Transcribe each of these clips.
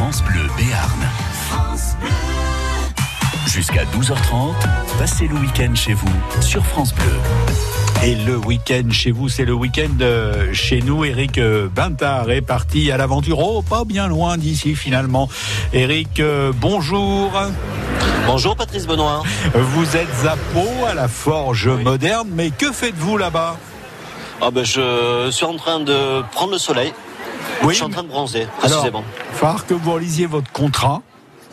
France Bleu Béarn. Jusqu'à 12h30, passez le week-end chez vous sur France Bleu. Et le week-end chez vous, c'est le week-end euh, chez nous. Eric euh, Bintard est parti à l'aventure. Oh, pas bien loin d'ici finalement. Eric, euh, bonjour. Bonjour Patrice Benoît. Vous êtes à Pau, à la Forge moderne, mais que faites-vous là-bas? Ah ben, Je suis en train de prendre le soleil. Oui, je suis en train de bronzer, Alors, précisément. il va falloir que vous relisiez votre contrat,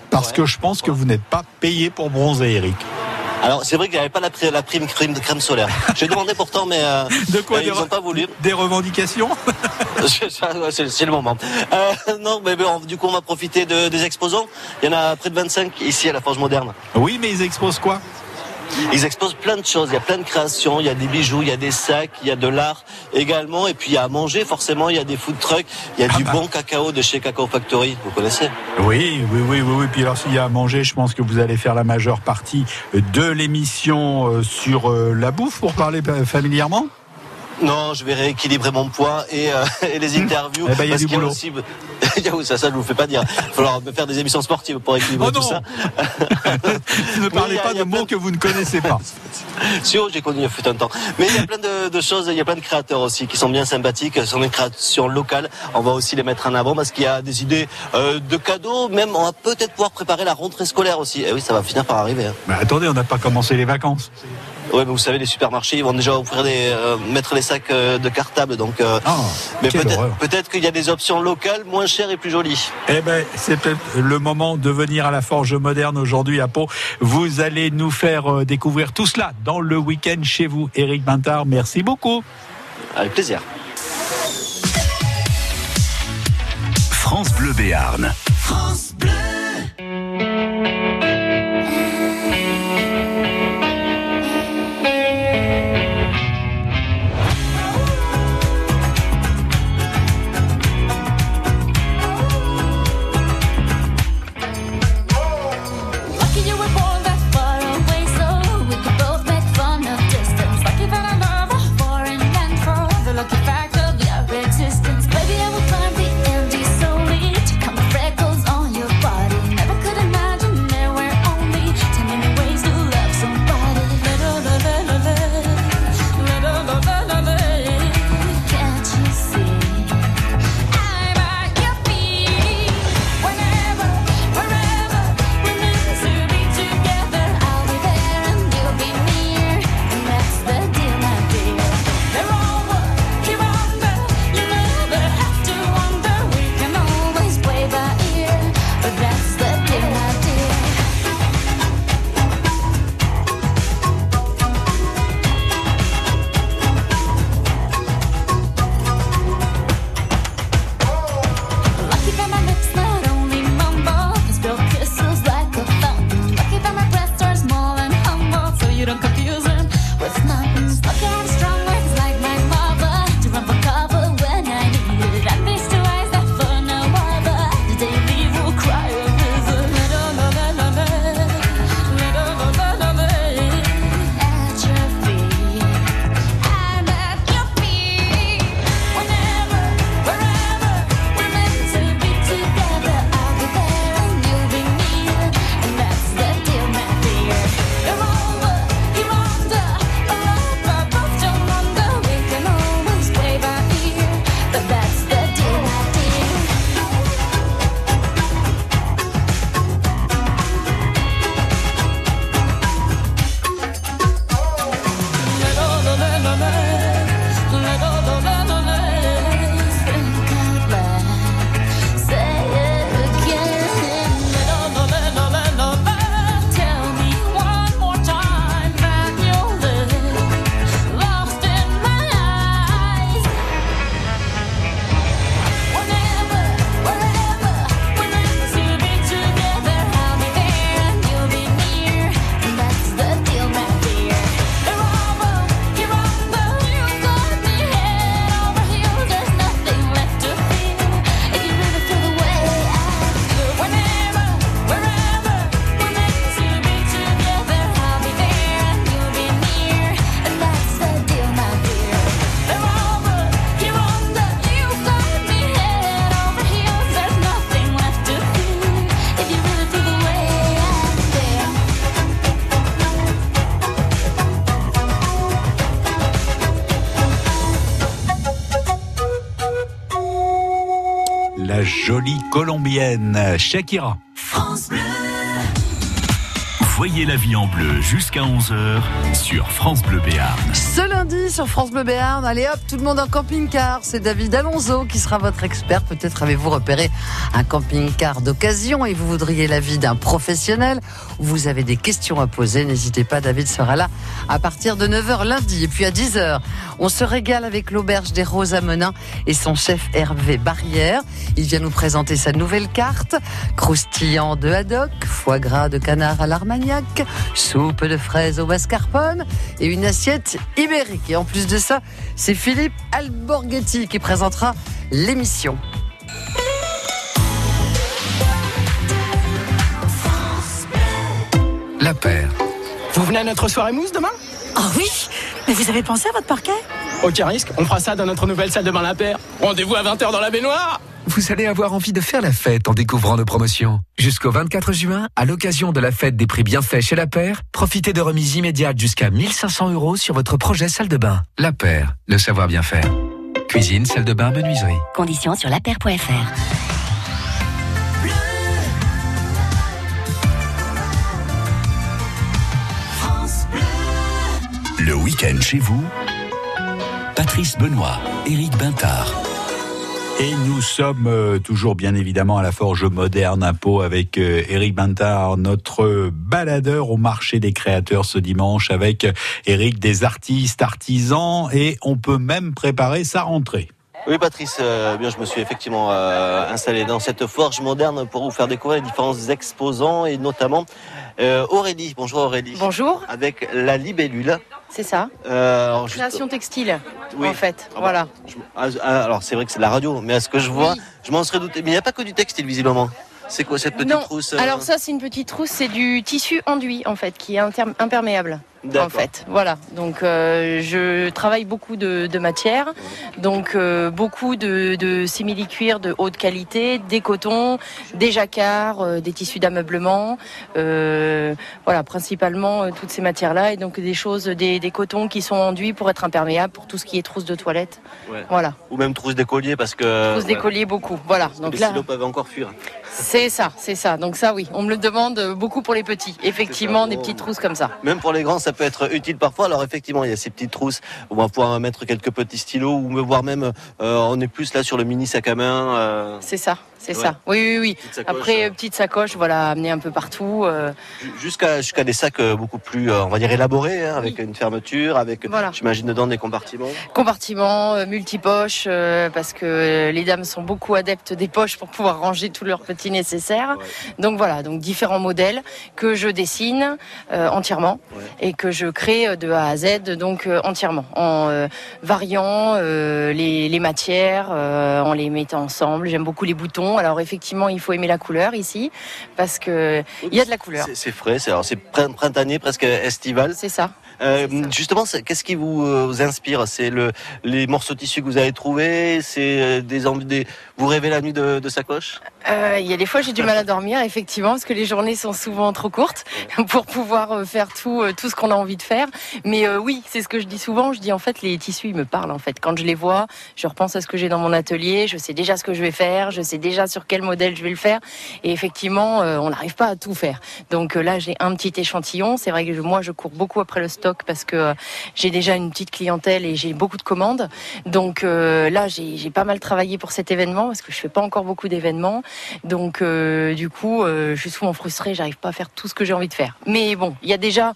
parce Ouais. que je pense que vous n'êtes pas payé pour bronzer, Eric. Alors c'est vrai qu'il n'y avait pas la, pri- la prime crème, de crème solaire. J'ai demandé pourtant, mais euh, De quoi euh, ils n'ont pas voulu. des revendications c'est c'est le moment. Euh, non, mais bon, du coup on va profiter de- des exposants. Il y en a près de 25 ici à la Forge Moderne. Oui, mais ils exposent quoi? Ils exposent plein de choses. Il y a plein de créations. Il y a des bijoux, il y a des sacs, il y a de l'art également. Et puis il y a à manger forcément. Il y a des food trucks. Il y a Ah du bah. bon cacao de chez Cacao Factory. Vous connaissez Oui, oui, oui, oui, oui. Puis alors, s'il y a à manger, je pense que vous allez faire la majeure partie de l'émission euh, sur euh, la bouffe, pour parler euh, familièrement. Non, je vais rééquilibrer mon poids et, euh, et les interviews. Eh ben, il y a parce qu'il aussi- Il y a- ça, ça, je vous fais pas dire. Il va falloir me faire des émissions sportives pour équilibrer Oh tout non ça. ne parlez a- pas de mots de- que vous ne connaissez pas. Si, oh, j'ai connu il y a fut un temps. Mais il y a plein de, de choses, il y a plein de créateurs aussi qui sont bien sympathiques. Ce sont des créations locales. On va aussi les mettre en avant parce qu'il y a des idées euh, de cadeaux. Même, on va peut-être pouvoir préparer la rentrée scolaire aussi. Et oui, ça va finir par arriver. hein. Mais attendez, on n'a pas commencé les vacances. Ouais, mais vous savez, les supermarchés, ils vont déjà offrir des, euh, mettre les sacs euh, de cartables. Donc, euh, Ah, mais peut-être, qu'il y a des options locales moins chères et plus jolies. Eh ben, c'est peut-être le moment de venir à la Forge moderne aujourd'hui à Pau. Vous allez nous faire euh, découvrir tout cela dans le week-end chez vous. Eric Bintard, merci beaucoup. Avec plaisir. France Bleu Béarn. Lucky colombienne Shakira. Voyez la vie en bleu jusqu'à 11h sur France Bleu Béarn. Ce lundi sur France Bleu Béarn, allez hop, tout le monde en camping-car. C'est David Alonso qui sera votre expert. Peut-être avez-vous repéré un camping-car d'occasion et vous voudriez l'avis d'un professionnel. Vous avez des questions à poser. N'hésitez pas, David sera là à partir de 9h lundi. Et puis à 10h, on se régale avec l'auberge des Roses à Menin et son chef Hervé Barrière. Il vient nous présenter sa nouvelle carte. Croustillant de haddock, foie gras de canard à l'armagnac, soupe de fraises au mascarpone et une assiette ibérique. Et en plus de ça, c'est Philippe Alborghetti qui présentera l'émission. La paire. Vous venez à notre soirée mousse demain? Oh oui Mais vous avez pensé à votre parquet? Aucun risque, on fera ça dans notre nouvelle salle de bain La Paire. Rendez-vous à 20h dans la baignoire Vous allez avoir envie de faire la fête en découvrant nos promotions. Jusqu'au 24 juin, à l'occasion de la fête des prix bienfaits chez La Paire, profitez de remises immédiates jusqu'à 1500 euros sur votre projet salle de bain. La Paire, le savoir bien faire. Cuisine, salle de bain, menuiserie. Conditions sur lapaire.fr. Le week-end chez vous, Patrice Benoît, Éric Bintard. Et nous sommes euh, toujours bien évidemment à la Forge Moderne Pau avec euh, Eric Bintard, notre baladeur au marché des créateurs ce dimanche avec euh, Eric des artistes, artisans et on peut même préparer sa rentrée. Oui, Patrice, euh, bien, je me suis effectivement euh, installé dans cette forge moderne pour vous faire découvrir les différents exposants et notamment euh, Aurélie. Bonjour Aurélie. Bonjour, Avec la libellule. c'est ça. Alors, juste- Création textile, Oui. en fait. Ah bah, voilà. je- ah, ah, alors c'est vrai que c'est la radio, mais à ce que je vois, Oui. je m'en serais douté. Mais il n'y a pas que du textile visiblement. C'est quoi cette petite non, trousse alors ça c'est une petite trousse, c'est du tissu enduit en fait, qui est imperméable. En fait, voilà. Donc euh, je travaille beaucoup de, de matières, donc euh, beaucoup de, de simili-cuir de haute qualité, des cotons, des jacquards, euh, des tissus d'ameublement, voilà, principalement toutes ces matières-là, et donc des choses, des, des cotons qui sont enduits pour être imperméables pour tout ce qui est trousse de toilette. Ouais. Voilà, Ou même trousse d'écolier parce que. trousse ouais, d'écolier beaucoup. Voilà, donc les là. stylos peuvent encore fuir. C'est ça, c'est ça. Donc ça, oui, on me le demande beaucoup pour les petits. Effectivement, ça. des petites trousses comme ça. Même pour les grands, ça peut être utile parfois. Alors effectivement, il y a ces petites trousses où on va pouvoir mettre quelques petits stylos ou me voir même, euh, on est plus là sur le mini sac à main. euh, C'est ça, c'est Ouais. ça. Oui, oui, oui. petite sacoche, Après, euh, petite sacoche, voilà, amener un peu partout. euh, ju- jusqu'à jusqu'à des sacs beaucoup plus, on va dire élaborés, hein, avec une fermeture, avec, Voilà. j'imagine dedans des compartiments. compartiments, multipoches, parce que les dames sont beaucoup adeptes des poches pour pouvoir ranger tous leurs petits nécessaires. Ouais. Donc voilà, donc différents modèles que je dessine entièrement Ouais. et que je crée de A à Z, donc euh, entièrement, en euh, variant euh, les, les matières, euh, en les mettant ensemble. J'aime beaucoup les boutons. Alors effectivement, il faut aimer la couleur ici, parce que il y a de la couleur. C'est- frais, c'est printanier, presque estival. C'est ça. Euh, justement, qu'est-ce qui vous, euh, vous inspire? C'est le les morceaux de tissu que vous avez trouvés? C'est euh, des, vous rêvez la nuit de, de sacoche Euh, Il y a des fois j'ai du mal à dormir effectivement parce que les journées sont souvent trop courtes pour pouvoir euh, faire tout euh, tout ce qu'on a envie de faire. Mais euh, oui, c'est ce que je dis souvent. Je dis en fait les tissus ils me parlent en fait. Quand je les vois, je repense à ce que j'ai dans mon atelier. Je sais déjà ce que je vais faire. Je sais déjà sur quel modèle je vais le faire. Et effectivement, euh, on n'arrive pas à tout faire. Donc là j'ai un petit échantillon. C'est vrai que moi je cours beaucoup après le stock parce que j'ai déjà une petite clientèle et j'ai beaucoup de commandes. Donc là j'ai j'ai pas mal travaillé pour cet événement parce que je fais pas encore beaucoup d'événements. Donc euh, du coup, euh, je suis souvent frustrée, j'arrive pas à faire tout ce que j'ai envie de faire. Mais bon, il y a déjà,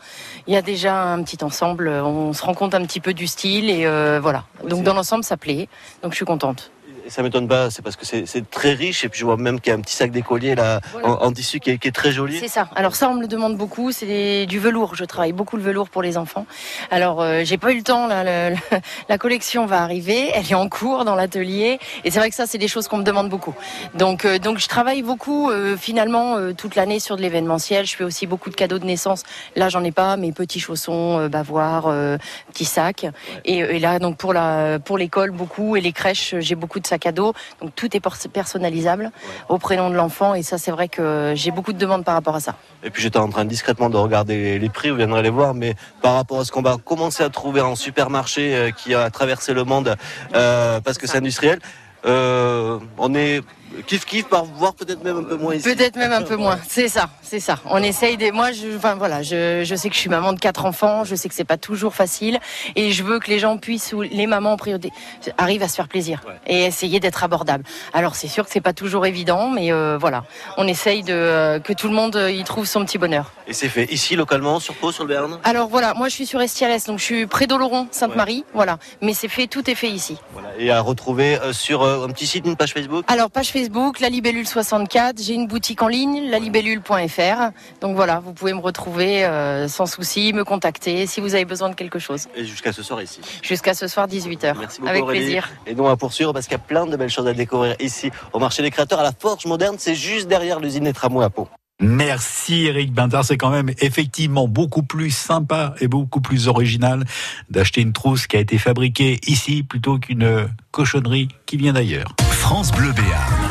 il y a déjà un petit ensemble. On se rend compte un petit peu du style et euh, voilà. Donc c'est- dans l'ensemble, ça plaît. Donc je suis contente. Ça m'étonne pas, c'est parce que c'est très riche et puis je vois même qu'il y a un petit sac d'écolier là Voilà. en, en tissu qui est, qui est très joli. C'est ça. Alors ça, on me le demande beaucoup. C'est du velours. Je travaille beaucoup le velours pour les enfants. Alors euh, j'ai pas eu le temps. Là, le- le- la collection va arriver. Elle est en cours dans l'atelier. Et c'est vrai que ça, c'est des choses qu'on me demande beaucoup. Donc euh, donc je travaille beaucoup euh, finalement toute l'année sur de l'événementiel. Je fais aussi beaucoup de cadeaux de naissance. Là, j'en ai pas. Mes petits chaussons, bavoirs, petits sacs. Et, et là, donc pour la pour l'école beaucoup et les crèches, j'ai beaucoup de sacs à dos. Donc tout est personnalisable au prénom de l'enfant. Et ça, c'est vrai que j'ai beaucoup de demandes par rapport à ça. Et puis j'étais en train discrètement de regarder les prix, vous viendrez les voir, mais par rapport à ce qu'on va commencer à trouver en supermarché euh, qui a traversé le monde euh, parce que c'est industriel, euh, on est kiff kiff, par voir peut-être même un peu moins ici. Peut-être même un peu moins. C'est ça, c'est ça. On essaye des. Moi, je, enfin voilà, je, je sais que je suis maman de quatre enfants. Je sais que c'est pas toujours facile, et je veux que les gens puissent, ou les mamans en priorité, arrivent à se faire plaisir et essayer d'être abordables. Alors c'est sûr que c'est pas toujours évident, mais euh, voilà, on essaye de euh, que tout le monde euh, y trouve son petit bonheur. Et c'est fait ici, localement, sur Pau, sur le Béarn Alors voilà, moi je suis sur Estialès, donc je suis près d'Oloron, Sainte-Marie, voilà. Mais c'est fait, tout est fait ici. Voilà. Et à retrouver euh, sur un petit site, une page Facebook? Alors, page Facebook, La Libellule 64. J'ai une boutique en ligne, lalibellule.fr. Donc voilà, vous pouvez me retrouver euh, sans souci, me contacter si vous avez besoin de quelque chose. Et jusqu'à ce soir ici. Jusqu'à ce soir, 18h. Merci beaucoup Avec Aurélie. plaisir. Et nous on va poursuivre parce qu'il y a plein de belles choses à découvrir ici au marché des créateurs à la Forge Moderne. C'est juste derrière l'usine des tramways à Pau. Merci Eric Bintard, c'est quand même effectivement beaucoup plus sympa et beaucoup plus original d'acheter une trousse qui a été fabriquée ici plutôt qu'une cochonnerie qui vient d'ailleurs. France Bleu Béarn.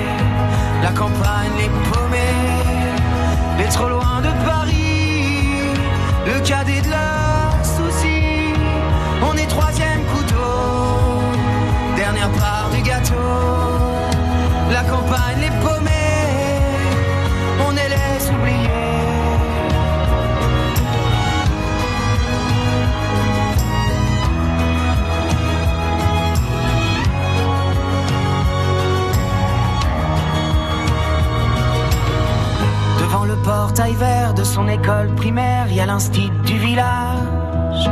la campagne, les paumés, les trop loin de Paris, le cadet de leurs soucis. On est troisième couteau, dernière part du gâteau. La campagne, les paumés, portail vert de son école primaire, il y a l'instit du village.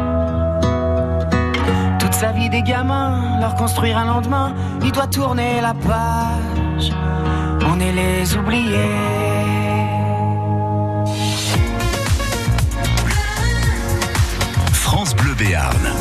Toute sa vie des gamins, leur construire un lendemain, il doit tourner la page. On est les oubliés. France Bleu Béarn.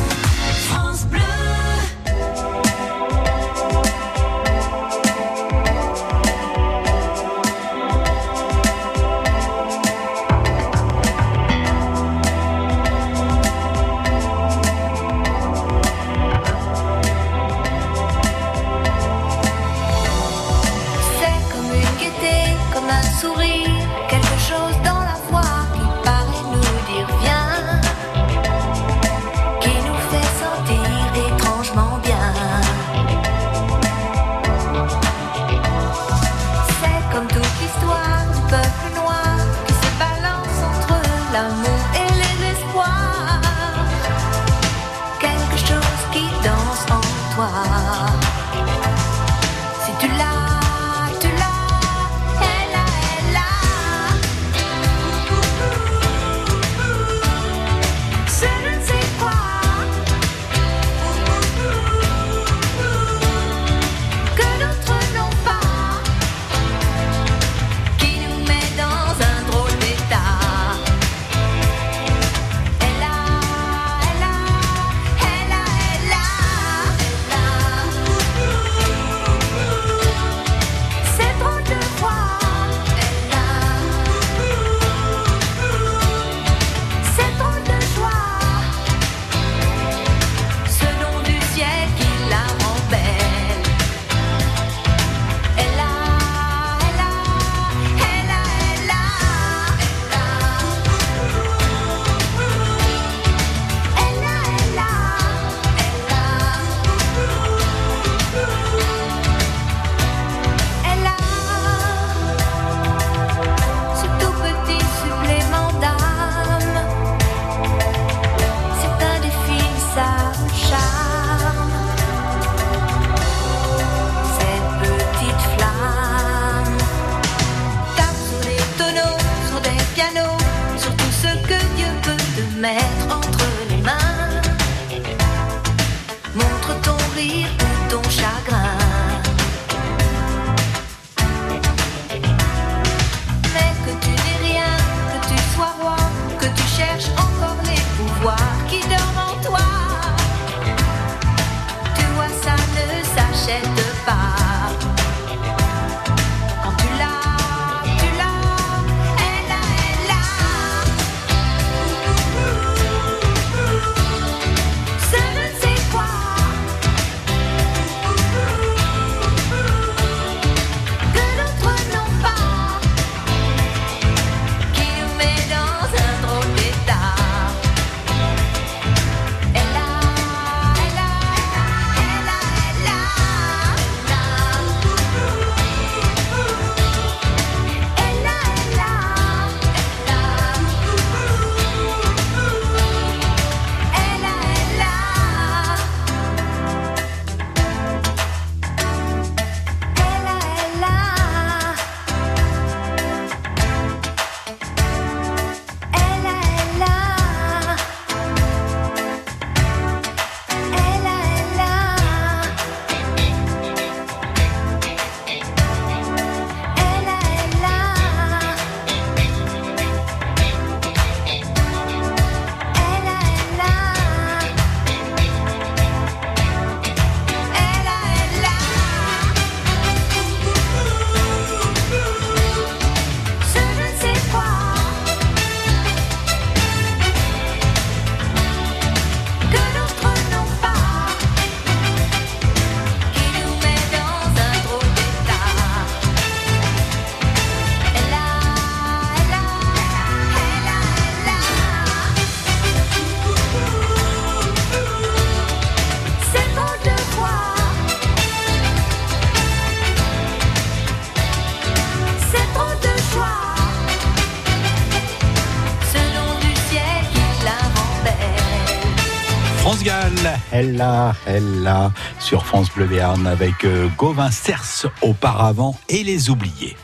Sur France Bleu Béarn avec euh, Gauvin Cers auparavant et les oubliés.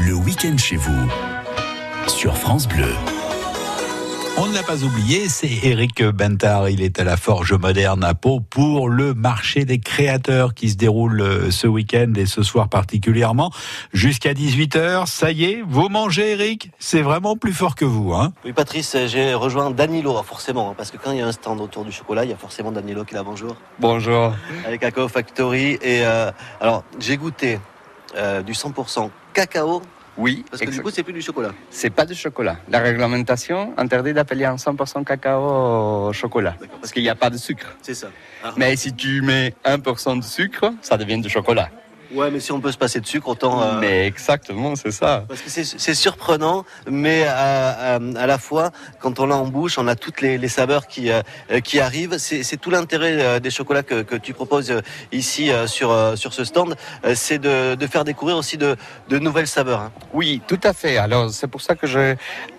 Le week-end chez vous, sur France Bleu. On ne l'a pas oublié, c'est Eric Bentard. Il est à la Forge Moderne à Pau pour le marché des créateurs qui se déroule euh, ce week-end et ce soir particulièrement jusqu'à 18h. Ça y est, vous mangez Eric C'est vraiment plus fort que vous, hein? Oui, Patrice, j'ai rejoint Danilo, hein, forcément, hein, parce que quand il y a un stand autour du chocolat, il y a forcément Danilo qui est là. Bonjour. Bonjour. Avec Cacao Factory. Et euh, alors, j'ai goûté euh, du 100% cacao. Oui, Parce que du coup, c'est plus du chocolat. c'est pas du chocolat. La réglementation interdit d'appeler un 100% cacao au chocolat, parce qu'il n'y a pas de sucre. C'est ça. Ah. Mais si tu mets 1% de sucre, ça devient du chocolat. Ouais, mais si on peut se passer de sucre, autant. euh, Mais exactement, c'est ça. Parce que c'est surprenant, mais à, à- à la fois, quand on l'a en bouche, on a toutes les, les saveurs qui, euh, euh, qui arrivent. C'est tout l'intérêt euh, des chocolats que, que tu proposes ici sur, sur ce stand, c'est de, de faire découvrir aussi de, de nouvelles saveurs. hein. Oui, tout à fait. Alors c'est pour ça que je,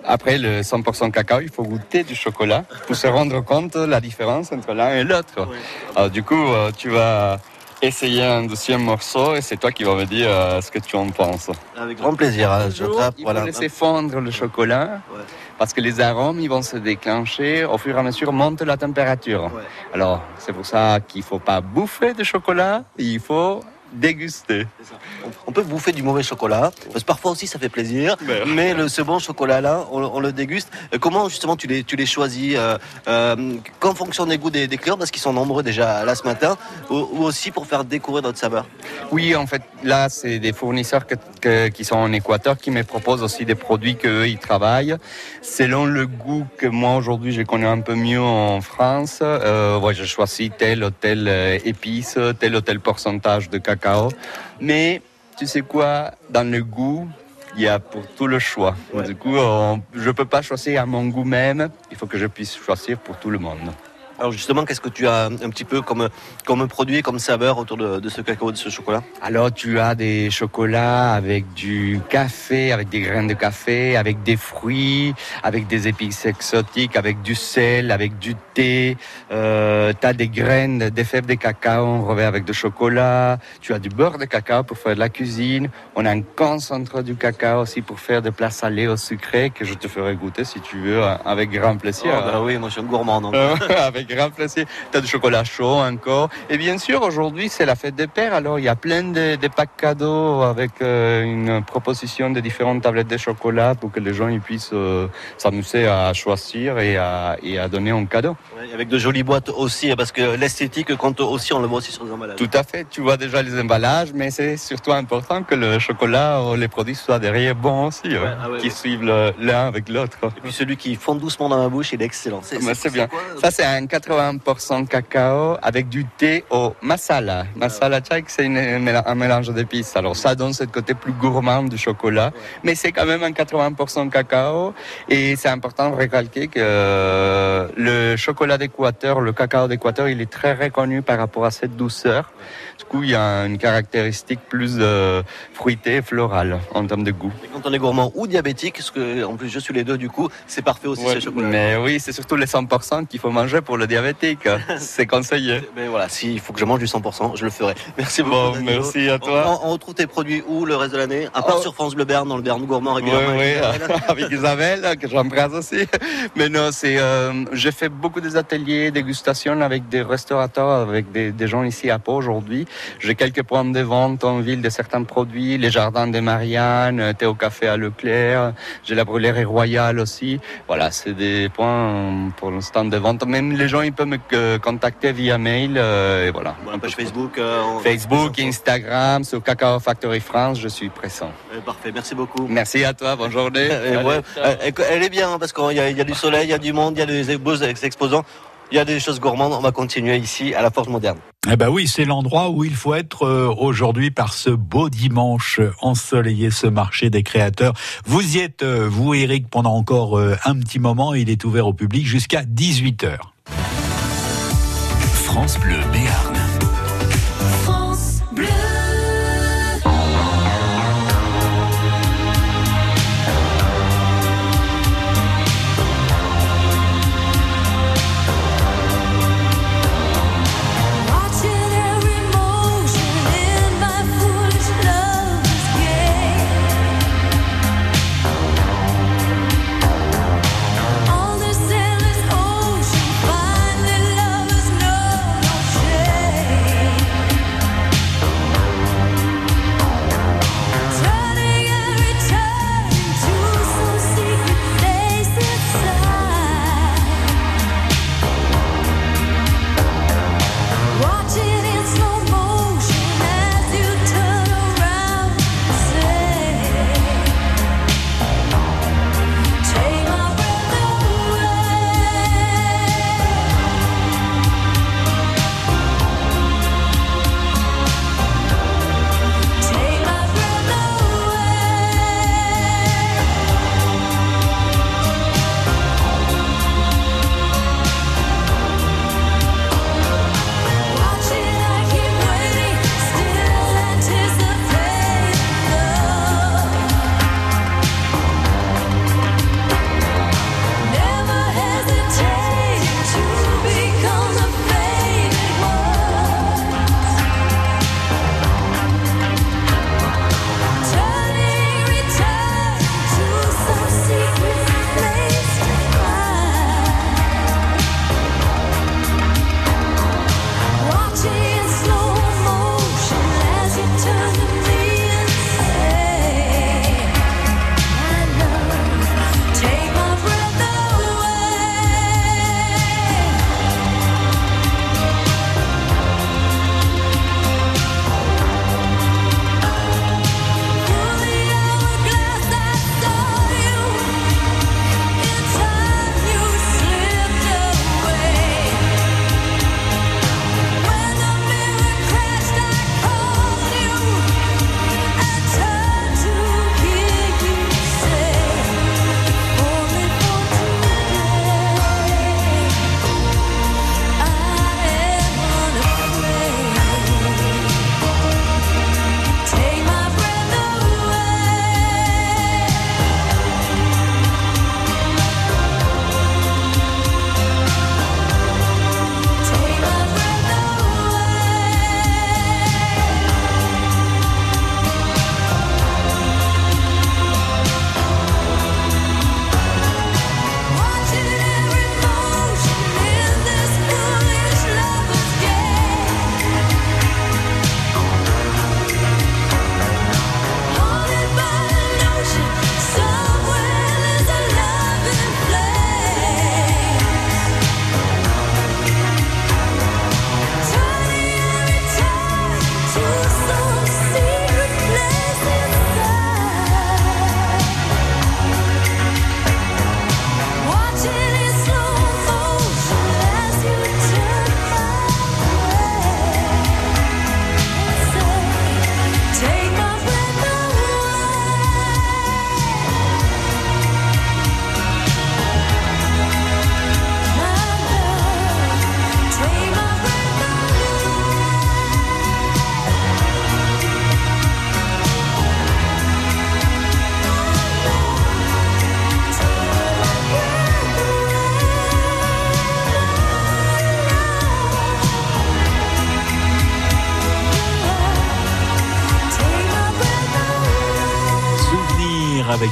après le 100% cacao, il faut goûter du chocolat pour se rendre compte de la différence entre l'un et l'autre. Alors, du coup, tu vas essayer un deuxième morceau et c'est toi qui vas me dire euh, ce que tu en penses. Avec grand plaisir. hein. Je trappe, Il voilà. faut laisser fondre le chocolat Ouais. parce que les arômes ils vont se déclencher au fur et à mesure monte la température. Ouais. Alors c'est pour ça qu'il faut pas bouffer de chocolat, il faut déguster. C'est ça. On- peut bouffer du mauvais chocolat, parce que parfois aussi ça fait plaisir, Ben. mais le, ce bon chocolat-là, on, on le déguste. Euh, Comment justement tu les, tu les choisis euh, euh, Qu'en fonction des goûts des, des clients, parce qu'ils sont nombreux déjà là ce matin, ou, ou aussi pour faire découvrir notre saveur? Oui, en fait, là, c'est des fournisseurs que- que- qui sont en Équateur qui me proposent aussi des produits qu'eux, ils travaillent. Selon le goût que moi, aujourd'hui, je connais un peu mieux en France, euh, ouais, je choisis tel ou tel euh, épice, tel ou tel pourcentage de cacao. Mais, tu sais quoi, dans le goût, il y a pour tout le choix. Du coup, on- je ne peux pas choisir à mon goût même, il faut que je puisse choisir pour tout le monde. Alors justement, qu'est-ce que tu as un petit peu comme, comme produit, comme saveur autour de, de ce cacao, de ce chocolat? Alors tu as des chocolats avec du café, avec des graines de café, avec des fruits, avec des épices exotiques, avec du sel, avec du thé. Euh, tu as des graines, des fèves de cacao enrobées avec du chocolat. Tu as du beurre de cacao pour faire de la cuisine. On a un concentré du cacao aussi pour faire des plats salés au sucré que je te ferai goûter si tu veux avec grand plaisir. Oh, bah oui, moi je suis un gourmand. Donc. Euh, avec grand plaisir. Tu as du chocolat chaud encore. Et bien sûr, aujourd'hui, c'est la fête des pères. Alors, il y a plein de, de packs cadeaux avec euh, une proposition de différentes tablettes de chocolat pour que les gens ils puissent euh, s'amuser à choisir et à, et à donner un cadeau. Ouais, avec de jolies boîtes aussi, hein, parce que l'esthétique compte aussi, on le voit aussi sur les emballages. Tout à fait. Tu vois déjà les emballages, mais c'est surtout important que le chocolat ou les produits soient derrière bons aussi, hein, ah ouais, qui suivent l'un avec l'autre. Et puis celui qui fond doucement dans ma bouche, il est excellent. C'est bien. quoi, Ça, c'est un 80% cacao avec du thé au masala. Masala chai, c'est un mélange d'épices. Alors, ça donne ce côté plus gourmand du chocolat. Mais c'est quand même un 80% cacao. Et c'est important de recalquer que euh, le chocolat d'Équateur, le cacao d'Équateur, il est très reconnu par rapport à cette douceur. Du coup, il y a une caractéristique plus euh, fruitée et florale en termes de goût. Et quand on est gourmand ou diabétique, parce que en plus je suis les deux du coup, c'est parfait aussi Ouais, ce chocolat. mais oui, c'est surtout les 100% qu'il faut manger pour le diabétique. c'est conseillé. Mais voilà, s'il faut que je mange du 100%, je le ferai. Merci beaucoup. Bon, merci à toi. On, on retrouve tes produits où le reste de l'année? À part Oh. sur France Bleu Berne, dans le Berne gourmand Oui, régulièrement. oui, avec Isabelle. avec Isabelle, que j'embrasse aussi. Mais non, c'est, euh, j'ai fait beaucoup des ateliers, dégustations avec des restaurateurs, avec des, des gens ici à Pau aujourd'hui. J'ai quelques points de vente en ville de certains produits, les jardins des Marianne, euh, thé au café à Leclerc, j'ai la brûlerie royale aussi. Voilà, c'est des points euh, pour le stand de vente. Même les gens, ils peuvent me euh, contacter via mail, euh, et voilà. Bon, la page Facebook. euh, Instagram, sur Cacao Factory France, je suis présent. Euh, Parfait, merci beaucoup. Merci à toi, bonne journée. Et Allez, ouais, ciao. elle, est bien hein, parce qu'il y, a- il y a du soleil, il y a du monde, il y a des beaux exposants, il y a des choses gourmandes. On va continuer ici à la Forge Moderne. Eh ben oui, c'est l'endroit où il faut être euh, aujourd'hui par ce beau dimanche ensoleillé, ce marché des créateurs. Vous y êtes, euh, vous Eric, pendant encore euh, un petit moment. Il est ouvert au public jusqu'à 18h. France Bleu Béarn.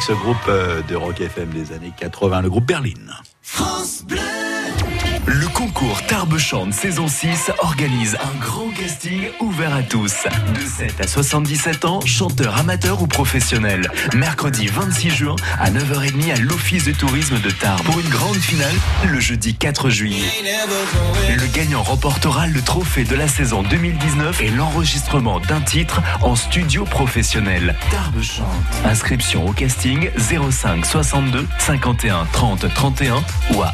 Ce groupe euh, de rock FM des années 80, le groupe Berlin. Concours Tarbes chante saison 6 organise un grand casting ouvert à tous. De 7 à 77 ans, chanteurs amateurs ou professionnels. Mercredi 26 juin à 9h30 à l'Office de tourisme de Tarbes. Pour une grande finale, le jeudi 4 juillet. Le gagnant remportera le trophée de la saison 2019 et l'enregistrement d'un titre en studio professionnel. Tarbes chante. Inscription au casting 05 62 51 30 31 ou à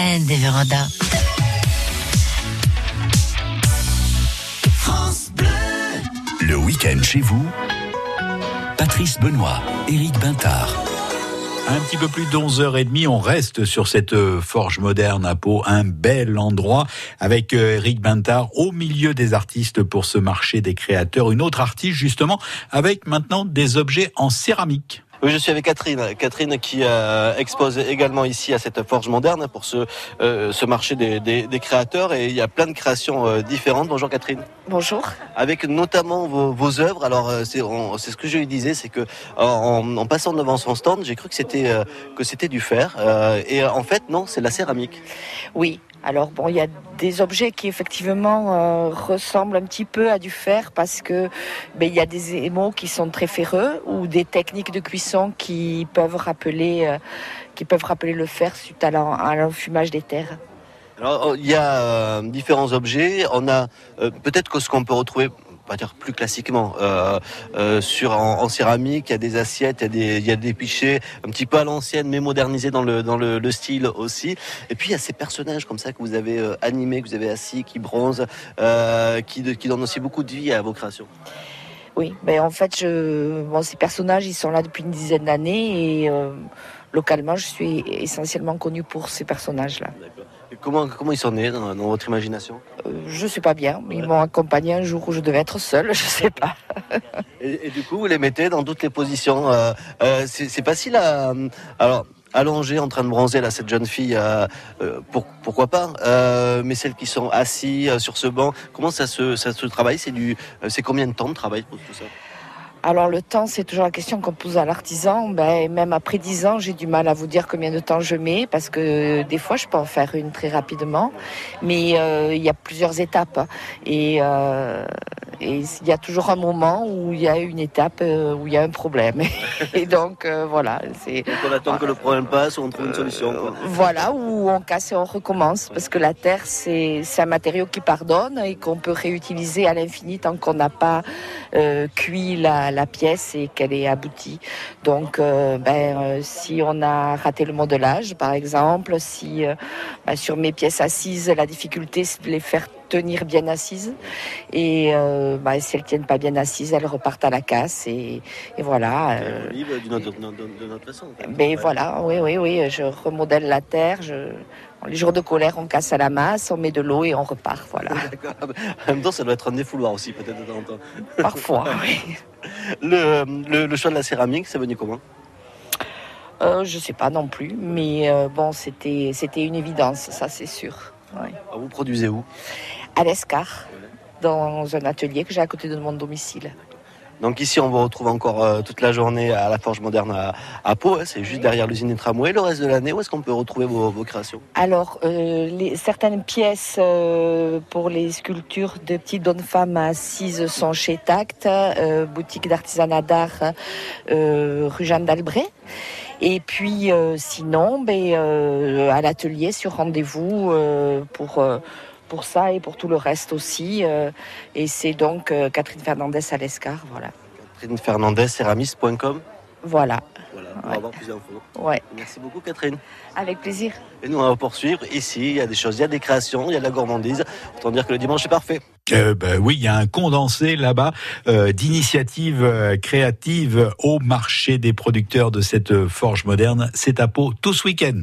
reine des vérandas. Le week-end chez vous, Patrice Benoît, Éric Bintard. Un petit peu plus d'11h30, on reste sur cette euh, forge moderne à Pau, un bel endroit avec euh, Eric Bintard au milieu des artistes pour ce marché des créateurs. Une autre artiste justement avec maintenant des objets en céramique. Oui, je suis avec Catherine. Catherine qui euh, expose également ici à cette forge moderne pour ce, euh, ce marché des, des- des créateurs. Et il y a plein de créations euh, différentes. Bonjour Catherine. Bonjour. Avec notamment vos, vos œuvres. Alors c'est ce que je lui disais, c'est que en, en passant devant son stand, j'ai cru que c'était que c'était du fer. Et en fait, non, c'est de la céramique. Oui. Alors bon, il y a des objets qui effectivement euh, ressemblent un petit peu à du fer parce que ben, il y a des émaux qui sont très ferreux ou des techniques de cuisson qui peuvent rappeler euh, qui peuvent rappeler le fer suite à l'en- à l'enfumage des terres. Alors, il y a euh, différents objets. On a peut-être que ce qu'on peut retrouver, on va dire plus classiquement, euh, euh, sur en, en céramique, il y a des assiettes, il y a des, il y a des pichets, un petit peu à l'ancienne, mais modernisés dans le dans le, le style aussi. Et puis il y a ces personnages comme ça que vous avez euh, animés, que vous avez assis, qui bronzent, euh, qui qui donnent aussi beaucoup de vie à vos créations. Oui, ben en fait, je, bon, ces personnages, ils sont là depuis une dizaine d'années et euh, localement, je suis essentiellement connue pour ces personnages-là. Et comment comment ils sont nés dans, dans votre imagination Euh, je sais pas bien, ils m'ont accompagné un jour où je devais être seule, je sais pas. Et, et du coup, vous les mettez dans toutes les positions. Euh, euh, c'est facile à. Alors. Allongée, en train de bronzer là, cette jeune fille, euh, euh, pour- pourquoi pas euh, Mais celles qui sont assis euh, sur ce banc, comment ça se, ça se travaille? C'est du, euh, c'est combien de temps de travail pour tout ça? Alors le temps, c'est toujours la question qu'on pose à l'artisan. Ben, même après 10 ans, j'ai du mal à vous dire combien de temps je mets parce que des fois, je peux en faire une très rapidement. Mais euh, il y a plusieurs étapes et euh, et il y a toujours un moment où il y a une étape euh, où il y a un problème. et donc voilà, Donc on attend que le problème passe ou on trouve une solution. quoi. voilà où on casse et on recommence parce que la terre c'est un matériau qui pardonne et qu'on peut réutiliser à l'infini tant qu'on n'a pas cuit la, la pièce et qu'elle est aboutie. Donc euh, ben, euh, si on a raté le modelage par exemple, si euh, ben, sur mes pièces assises la difficulté c'est de les faire tenir bien assises et euh, ben, si elles tiennent pas bien assises elles repartent à la casse et, et voilà. euh, façon. ben voilà, oui, oui, oui, je remodèle la terre. Je... Les jours de colère, on casse à la masse, on met de l'eau et on repart. Voilà. En même temps, ça doit être un défouloir aussi, peut-être de temps en temps. Parfois, oui. Le, le, le choix de la céramique, c'est venu comment? Euh, je sais pas non plus, mais euh, bon, c'était une évidence, ça c'est sûr. Ouais. Ah, Vous produisez où? À l'Escar, dans un atelier que j'ai à côté de mon domicile. Donc ici, on vous retrouve encore euh, toute la journée à la Forge Moderne à, Pau. hein, c'est juste derrière l'usine des tramways. Le reste de l'année, où est-ce qu'on peut retrouver vos, créations? Alors, euh, les, certaines pièces euh, pour les sculptures de petites bonnes femmes assises sont chez Tact, boutique d'artisanat d'art rue Jeanne d'Albret. Et puis, sinon, ben, à l'atelier sur rendez-vous pour, pour ça et pour tout le reste aussi. euh, et c'est donc euh, Catherine Fernandez à l'Escar, voilà. Catherine Fernandez, céramiste.com Voilà. Voilà, on va avoir plus d'infos. Ouais. Merci beaucoup Catherine. Avec plaisir. Et nous on va poursuivre. Ici, il y a des choses, il y a des créations, il y a de la gourmandise. Autant dire que le dimanche est parfait. Euh, ben oui, il y a un condensé là-bas euh, d'initiatives euh, créatives au marché des producteurs de cette forge moderne. C'est à Pau tout ce week-end.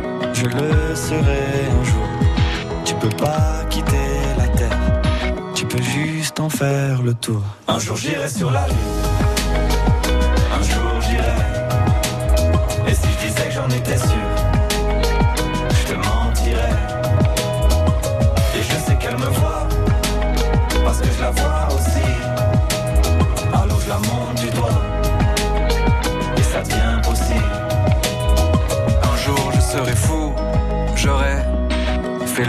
je le serai un jour. Tu peux pas quitter la terre, tu peux juste en faire le tour. Un jour j'irai sur la lune, un jour j'irai. Et si je disais que j'en étais sûr,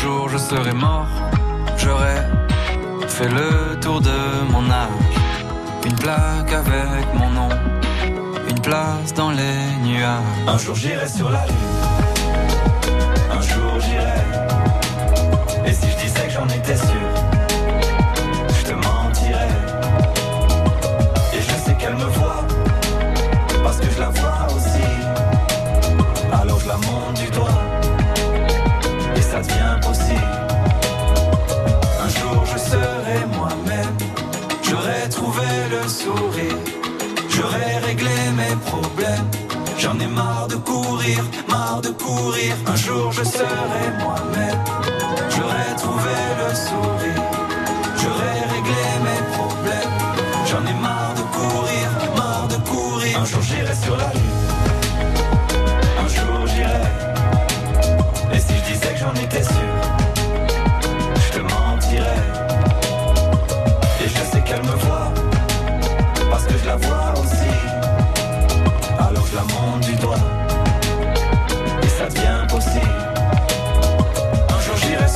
Un jour je serai mort, j'aurai fait le tour de mon âge. Une plaque avec mon nom, une place dans les nuages. Un jour j'irai sur la lune,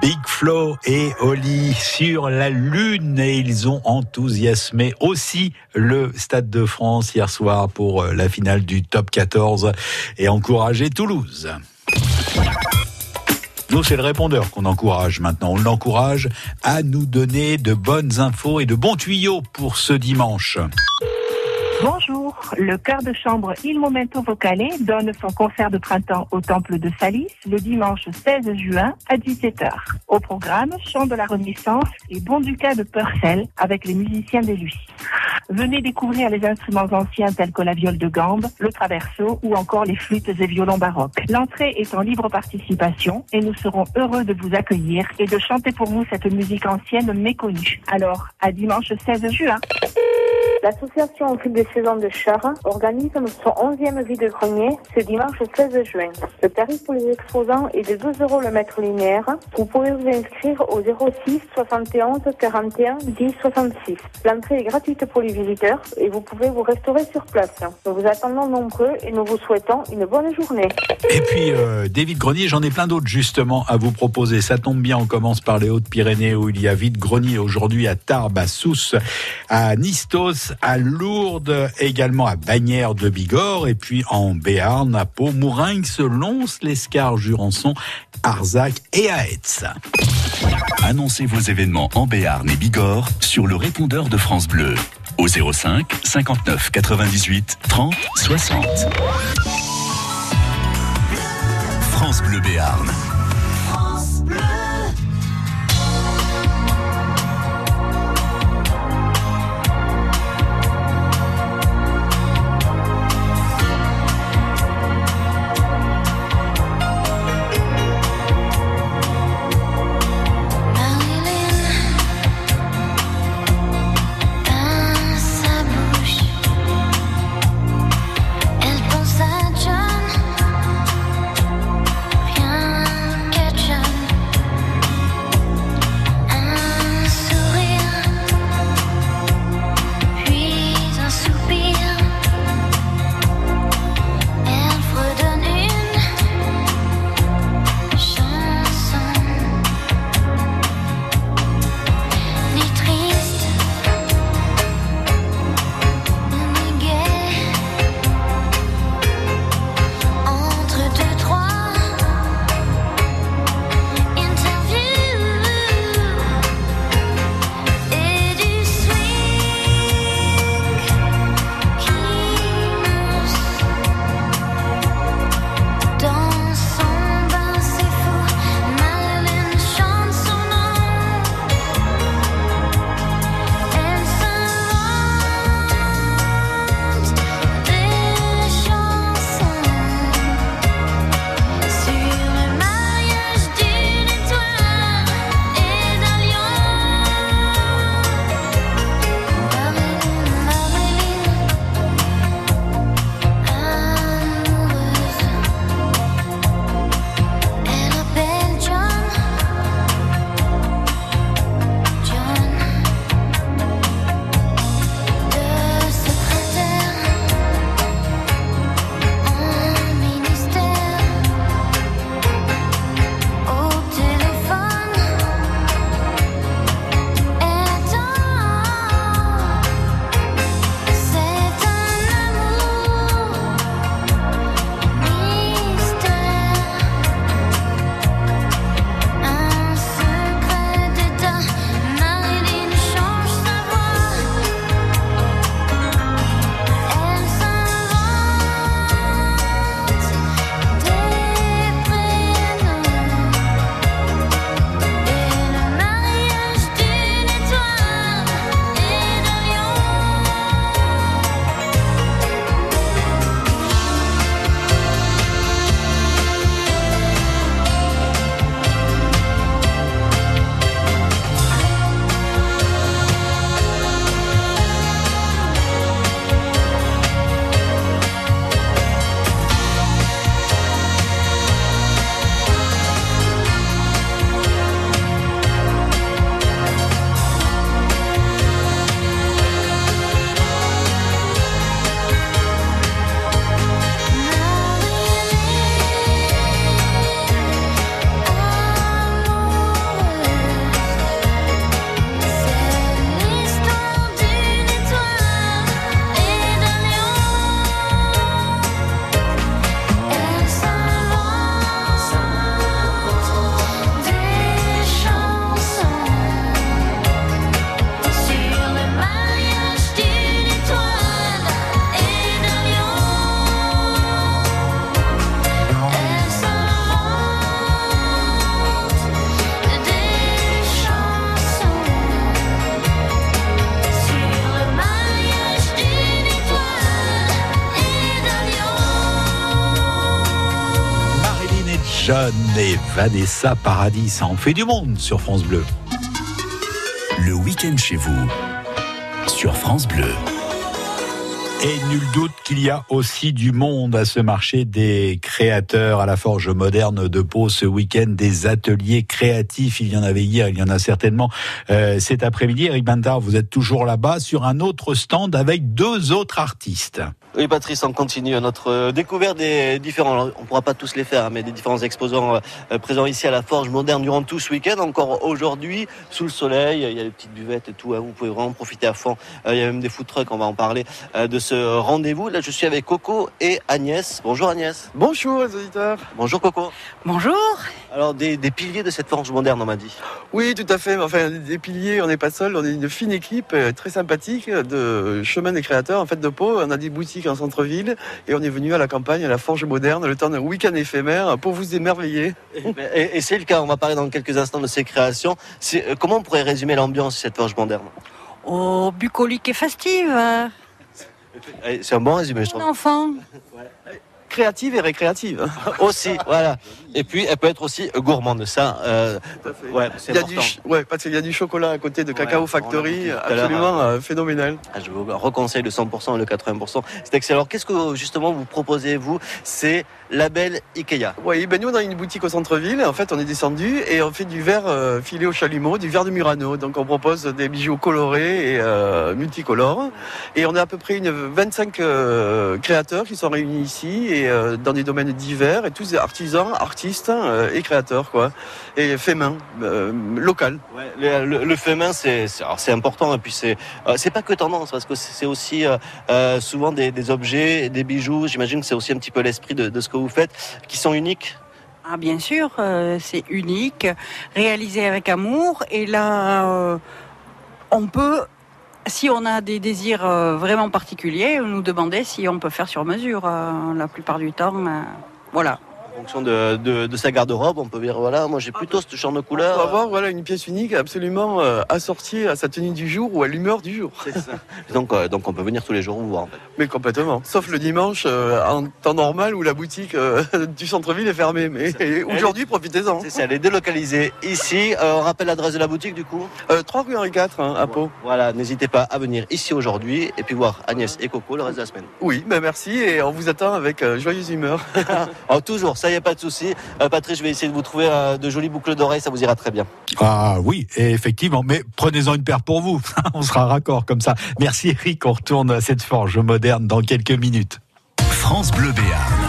Big Flo et Oli sur la Lune et ils ont enthousiasmé aussi le Stade de France hier soir pour euh, la finale du top 14 et encouragé Toulouse. Nous, c'est le répondeur qu'on encourage maintenant. On l'encourage à nous donner de bonnes infos et de bons tuyaux pour ce dimanche. Bonjour, le chœur de chambre Il Momento Vocale donne son concert de printemps au Temple de Salis le dimanche 16 juin à 17h. Au programme, chant de la Renaissance et Bon Ducat de Purcell avec les musiciens de lui. Venez découvrir les instruments anciens tels que la viole de gambe, le traverso ou encore les flûtes et violons baroques. L'entrée est en libre participation et nous serons heureux de vous accueillir et de chanter pour vous cette musique ancienne méconnue. Alors, à dimanche 16 juin. L'association des saisons de Char organise son 11e vide-grenier ce dimanche 16 juin. Le tarif pour les exposants est de 12 euros le mètre linéaire. Vous pouvez vous inscrire au 06 71 41 10 66. L'entrée est gratuite pour les visiteurs et vous pouvez vous restaurer sur place. Nous vous attendons nombreux et nous vous souhaitons une bonne journée. Et puis, euh, David Grenier, j'en ai plein d'autres justement à vous proposer. Ça tombe bien, on commence par les Hautes-Pyrénées où il y a vide grenier aujourd'hui à Tarbes, à Sousse, à Nistos, à Lourdes, également à Bagnères de Bigorre, et puis en Béarn, à Pau, Mourinx, Lons, l'Escar, Jurançon, Arzac et à Aetz. Annoncez vos événements en Béarn et Bigorre sur le répondeur de France Bleu au 05 59 98 30 60. France Bleu Béarn. Dans Vanessa Paradis. Ça en fait du monde sur France Bleu. Le week-end chez vous, sur France Bleu. Et nul doute qu'il y a aussi du monde à ce marché des créateurs à la Forge moderne de Pau ce week-end, des ateliers créatifs. Il y en avait hier, il y en a certainement euh, cet après-midi. Eric Bantard, vous êtes toujours là-bas sur un autre stand avec deux autres artistes. Oui, Patrice, on continue notre euh, découverte des différents, alors, on pourra pas tous les faire, hein, mais des différents exposants euh, euh, présents ici à la Forge Moderne durant tout ce week-end. Encore aujourd'hui, sous le soleil, il y a des petites buvettes et tout, hein, vous pouvez vraiment profiter à fond. Il y a même des food trucks, on va en parler de ce rendez-vous. Là, je suis avec Coco et Agnès. Bonjour Agnès. Bonjour les auditeurs. Bonjour Coco. Bonjour. Alors, des, des piliers de cette Forge Moderne, on m'a dit. Oui, tout à fait. Enfin, des piliers, on n'est pas seul. On est une fine équipe très sympathique de chemin des créateurs en fait de Pau. On a des boutiques en centre-ville et on est venu à la campagne, à la Forge Moderne, le temps d'un week-end éphémère pour vous émerveiller. Et, et c'est le cas, on va parler dans quelques instants de ces créations. C'est- euh, Comment on pourrait résumer l'ambiance de cette Forge Moderne? Oh, bucolique et festive. hein. Eh, C'est un bon résumé, je trouve. Enfant. Créative et récréative. aussi, voilà. Et puis, elle peut être aussi gourmande. Ça, euh, ouais, c'est Il y a important. du, ouais, parce qu'il y a du chocolat à côté de Cacao Factory, absolument euh, phénoménal. Ah, Je vous reconseille le 100% et le 80%. C'est excellent. Alors, qu'est-ce que justement vous proposez, vous? C'est label Ikea. Oui, ben nous on a une boutique au centre-ville. En fait, on est descendu et on fait du verre euh, filé au chalumeau, du verre de Murano. Donc on propose des bijoux colorés et euh, multicolores. Et on a à peu près une 25 euh, créateurs qui sont réunis ici et dans des domaines divers et tous des artisans, artistes euh, et créateurs quoi. Et fait main, euh, local. Ouais, le, le- le fait main, c'est important. Et puis, c'est euh, c'est pas que tendance, parce que c'est aussi euh, euh, souvent des, des objets, des bijoux. J'imagine que c'est aussi un petit peu l'esprit de, de ce que vous faites, qui sont uniques. Ah, bien sûr, euh, c'est unique, réalisé avec amour. Et là, euh, on peut, si on a des désirs euh, vraiment particuliers, nous demander si on peut faire sur mesure. la plupart du temps, voilà. Fonction de, de, de sa garde-robe, on peut dire voilà, moi j'ai plutôt ce genre de On couleur. va avoir voilà une pièce unique absolument euh, assortie à sa tenue du jour ou à l'humeur du jour. Donc, euh, donc on peut venir tous les jours vous voir. En fait. Mais complètement. Sauf le dimanche, euh, en temps normal, où la boutique du centre-ville est fermée. Mais aujourd'hui, profitez-en. C'est ça, elle est délocalisée ici. On rappelle l'adresse de la boutique du coup? Euh, 3 rue Henri IV, hein, à Pau. Voilà, n'hésitez pas à venir ici aujourd'hui et puis voir Agnès et Coco le reste de la semaine. Oui, ben merci et on vous attend avec joyeuse humeur. Alors, toujours, ça y a pas de souci. Euh, Patrice, je vais essayer de vous trouver euh, de jolies boucles d'oreilles, ça vous ira très bien. Ah oui, effectivement, mais prenez-en une paire pour vous. On sera raccord comme ça. Merci Eric, on retourne à cette forge moderne dans quelques minutes. France Bleu Béarn.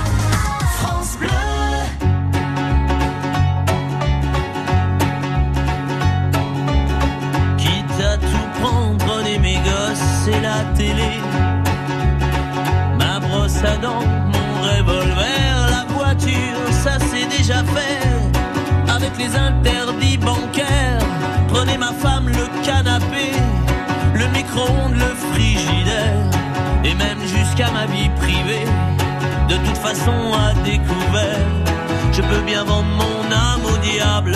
Les interdits bancaires, prenez ma femme, le canapé, le micro-ondes, le frigidaire, et même jusqu'à ma vie privée. De toute façon, à découvert, je peux bien vendre mon âme au diable.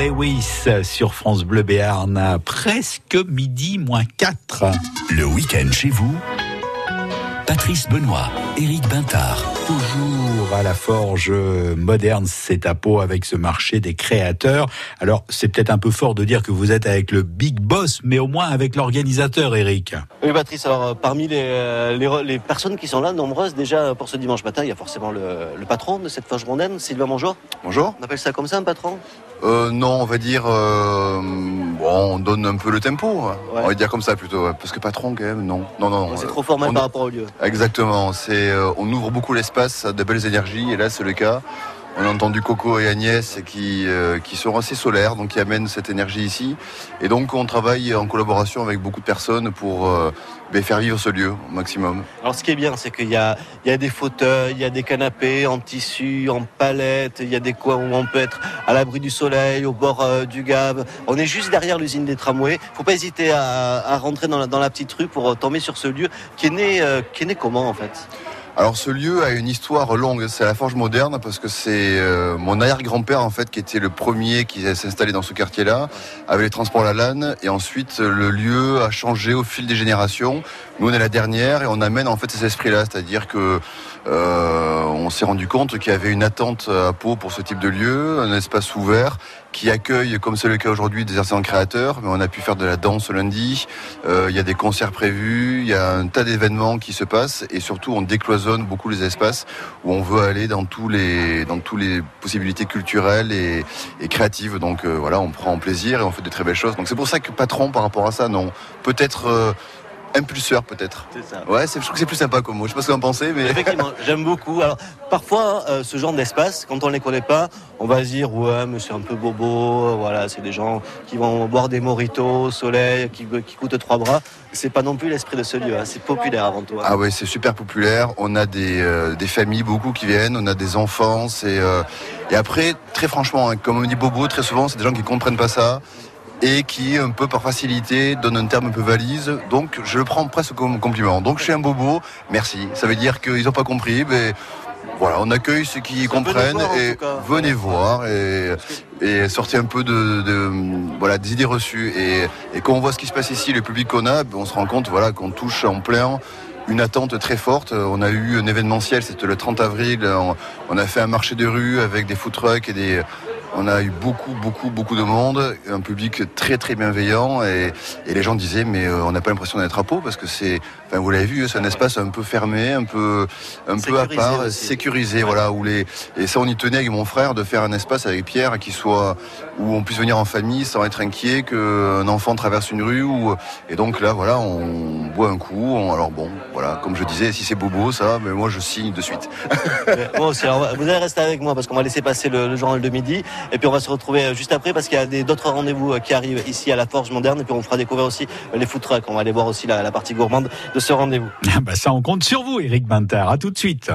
Lewis sur France Bleu Béarn à presque midi moins 4. Le week-end chez vous, Patrice Benoît, Éric Bintard. Toujours à la forge moderne, c'est à Pau avec ce marché des créateurs. Alors, c'est peut-être un peu fort de dire que vous êtes avec le big boss, mais au moins avec l'organisateur, Eric. Oui, Patrice, alors euh, parmi les, euh, les, personnes qui sont là, nombreuses déjà pour ce dimanche matin, il y a forcément le, le patron de cette forge mondaine, Sylvain Bonjour. Bonjour. On appelle ça comme ça un patron? Euh, non, on va dire, euh, bon, on donne un peu le tempo. hein. On va dire comme ça plutôt, ouais. parce que patron quand même, non, non, non. C'est euh, trop formel on- par rapport au lieu. Exactement. C'est, euh, on ouvre beaucoup l'espace à de belles énergies, et là c'est le cas. On a entendu Coco et Agnès qui, euh, qui sont assez solaires, donc qui amènent cette énergie ici. Et donc on travaille en collaboration avec beaucoup de personnes pour euh, ben, faire vivre ce lieu au maximum. Alors ce qui est bien, c'est qu'il y a, il y a des fauteuils, il y a des canapés en tissu, en palette, il y a des coins où on peut être à l'abri du soleil, au bord euh, du Gave. On est juste derrière l'usine des tramways. Faut pas hésiter à, rentrer dans la, dans la petite rue pour tomber sur ce lieu qui est né, qui est né comment en fait? Alors ce lieu a une histoire longue, c'est la Forge Moderne parce que c'est euh, mon arrière-grand-père en fait qui était le premier qui s'est installé dans ce quartier-là avec les transports à la LAN et ensuite le lieu a changé au fil des générations. Nous on est la dernière et on amène en fait ces esprits-là, c'est-à-dire que euh, on s'est rendu compte qu'il y avait une attente à Pau pour ce type de lieu, un espace ouvert qui accueille, comme c'est le cas aujourd'hui, des artisans créateurs. Mais on a pu faire de la danse lundi. Euh, il y a des concerts prévus, il y a un tas d'événements qui se passent et surtout on décloisonne beaucoup les espaces où on veut aller dans tous les dans tous les possibilités culturelles et, créatives. Donc euh, voilà, on prend plaisir et on fait de très belles choses. Donc c'est pour ça que patron par rapport à ça, non, peut-être. Impulseur peut-être. C'est ça. Ouais, je trouve que c'est plus sympa comme mot. Je sais pas ce que vous en pensez, mais Effectivement, j'aime beaucoup. Alors, parfois, euh, ce genre d'espace, quand on les connaît pas, on va se dire ouais, mais c'est un peu bobo. Voilà, c'est des gens qui vont boire des moritos au soleil, qui, qui coûtent trois bras. C'est pas non plus l'esprit de ce lieu. hein. C'est populaire avant tout. hein. Ah ouais, c'est super populaire. On a des, euh, des familles, beaucoup qui viennent. On a des enfants. C'est euh, et après, très franchement, hein, comme on dit Bobo, très souvent, c'est des gens qui comprennent pas ça et qui, un peu par facilité, donnent un terme un peu valise. Donc, je le prends presque comme compliment. Donc, je suis un bobo. Merci. Ça veut dire qu'ils n'ont pas compris. Mais voilà, on accueille ceux qui comprennent voir, et venez voir et, et sortez un peu de, de- voilà des idées reçues et, et quand on voit ce qui se passe ici, le public qu'on a, on se rend compte voilà qu'on touche en plein une attente très forte. On a eu un événementiel, c'était le 30 avril. On, on a fait un marché de rue avec des food trucks et des. On a eu beaucoup, beaucoup, beaucoup de monde, un public très, très bienveillant et, et les gens disaient mais euh, on n'a pas l'impression d'être à Pau parce que c'est, enfin vous l'avez vu, c'est un espace un peu fermé, un peu, un peu à part, aussi. sécurisé, voilà où les et ça on y tenait avec mon frère de faire un espace avec Pierre qui soit où on puisse venir en famille sans être inquiet qu'un enfant traverse une rue ou et donc là voilà on boit un coup, on- alors bon voilà comme je disais si c'est bobo ça, mais moi je signe de suite. Aussi. Alors, vous allez rester avec moi parce qu'on va laisser passer le, le journal de midi et puis on va se retrouver euh, juste après parce qu'il y a des- d'autres rendez-vous euh, qui arrivent ici à la Forge Moderne et puis on fera découvrir aussi euh, les food trucks. On va aller voir aussi la, la partie gourmande de ce rendez-vous. Ah bah ça, on compte sur vous, Eric Bintard. À tout de suite.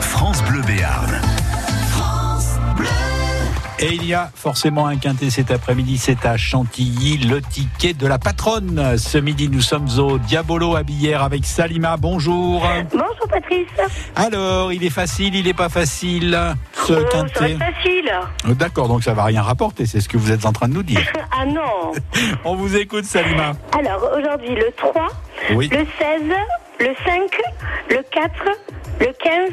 France Bleu Béarn. Et il y a forcément un quintet cet après-midi, c'est à Chantilly, le ticket de la patronne. Ce midi, nous sommes au Diabolo à Billère avec Salima. Bonjour. Bonjour Patrice. Alors, il est facile, il est pas facile, ce Oh, ça va quintet facile. Euh, D'accord, donc ça va rien rapporter, c'est ce que vous êtes en train de nous dire. Ah non. On vous écoute, Salima. Alors aujourd'hui le 3, Oui. le 16, le 5, le 4, le 15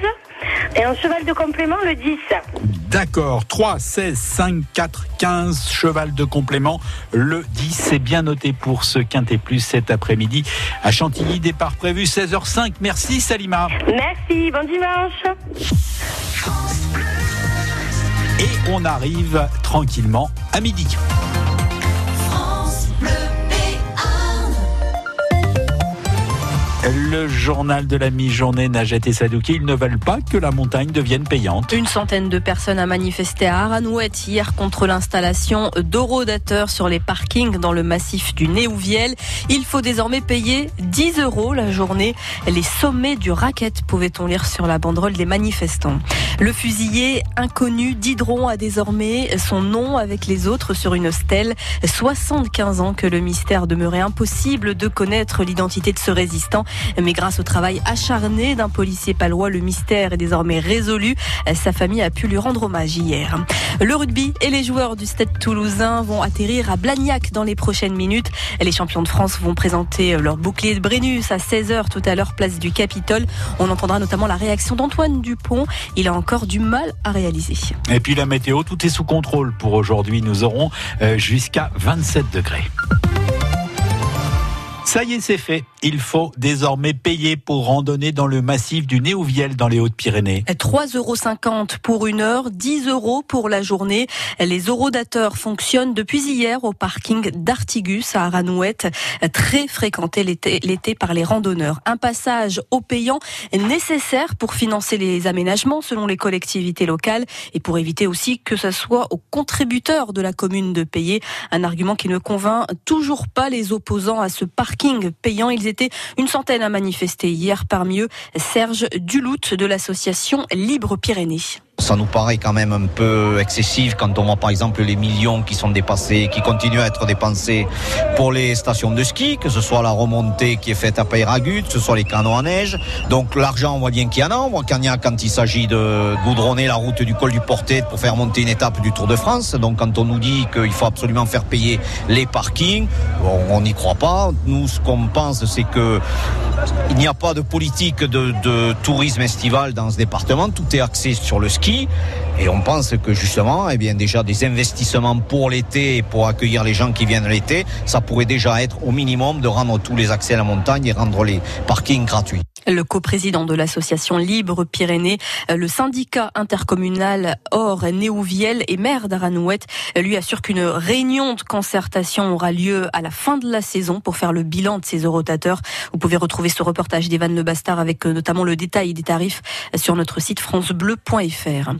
et un cheval de complément le 10. D'accord, 3, 16, 5, 4, 15, cheval de complément. Le 10, c'est bien noté pour ce Quintet Plus cet après-midi à Chantilly. Départ prévu 16h05. Merci Salima. Merci, bon dimanche. Et on arrive tranquillement à midi. Le journal de la mi-journée Najet et Sadouki, ils ne veulent pas que la montagne devienne payante. Une centaine de personnes a manifesté à Aranouette hier contre l'installation d'eurodateurs sur les parkings dans le massif du Néouviel. Il faut désormais payer 10 euros la journée. Les sommets du racket, pouvait-on lire sur la banderole des manifestants. Le fusillé inconnu d'Hydron a désormais son nom avec les autres sur une stèle. 75 ans que le mystère demeurait impossible de connaître l'identité de ce résistant. Mais grâce au travail acharné d'un policier palois, le mystère est désormais résolu. Sa famille a pu lui rendre hommage hier. Le rugby et les joueurs du Stade toulousain vont atterrir à Blagnac dans les prochaines minutes. Les champions de France vont présenter leur bouclier de Brennus à 16h tout à l'heure, place du Capitole. On entendra notamment la réaction d'Antoine Dupont. Il a encore du mal à réaliser. Et puis la météo, tout est sous contrôle pour aujourd'hui. Nous aurons euh, jusqu'à 27 degrés. Ça y est, c'est fait. Il faut désormais payer pour randonner dans le massif du Néouviel dans les Hautes-Pyrénées. 3,50 euros pour une heure, 10 euros pour la journée. Les eurodateurs fonctionnent depuis hier au parking d'Artigus à Aranouette, très fréquenté l'été par les randonneurs. Un passage au payant est nécessaire pour financer les aménagements selon les collectivités locales et pour éviter aussi que ce soit aux contributeurs de la commune de payer. Un argument qui ne convainc toujours pas les opposants à ce parking payant. Ils étaient une centaine à manifester hier, parmi eux Serge Dulout de l'association Libre Pyrénées. Ça nous paraît quand même un peu excessif quand on voit par exemple les millions qui sont dépassés, qui continuent à être dépensés pour les stations de ski, que ce soit la remontée qui est faite à Peyragut, que ce soit les canaux à neige. Donc l'argent, on voit bien qu'il y en a. On voit qu'il y en a quand il s'agit de goudronner la route du col du Portet pour faire monter une étape du Tour de France. Donc quand on nous dit qu'il faut absolument faire payer les parkings, on n'y croit pas. Nous, ce qu'on pense, c'est que il n'y a pas de politique de, tourisme estival dans ce département. Tout est axé sur le ski. Et on pense que justement, eh bien, déjà des investissements pour l'été et pour accueillir les gens qui viennent l'été, ça pourrait déjà être au minimum de rendre tous les accès à la montagne et rendre les parkings gratuits. Le coprésident de l'association Libre Pyrénées, le syndicat intercommunal Or Néouviel et maire d'Aranouette, lui assure qu'une réunion de concertation aura lieu à la fin de la saison pour faire le bilan de ces eurotateurs. Vous pouvez retrouver ce reportage d'Evan Le Bastard avec notamment le détail des tarifs sur notre site francebleu.fr.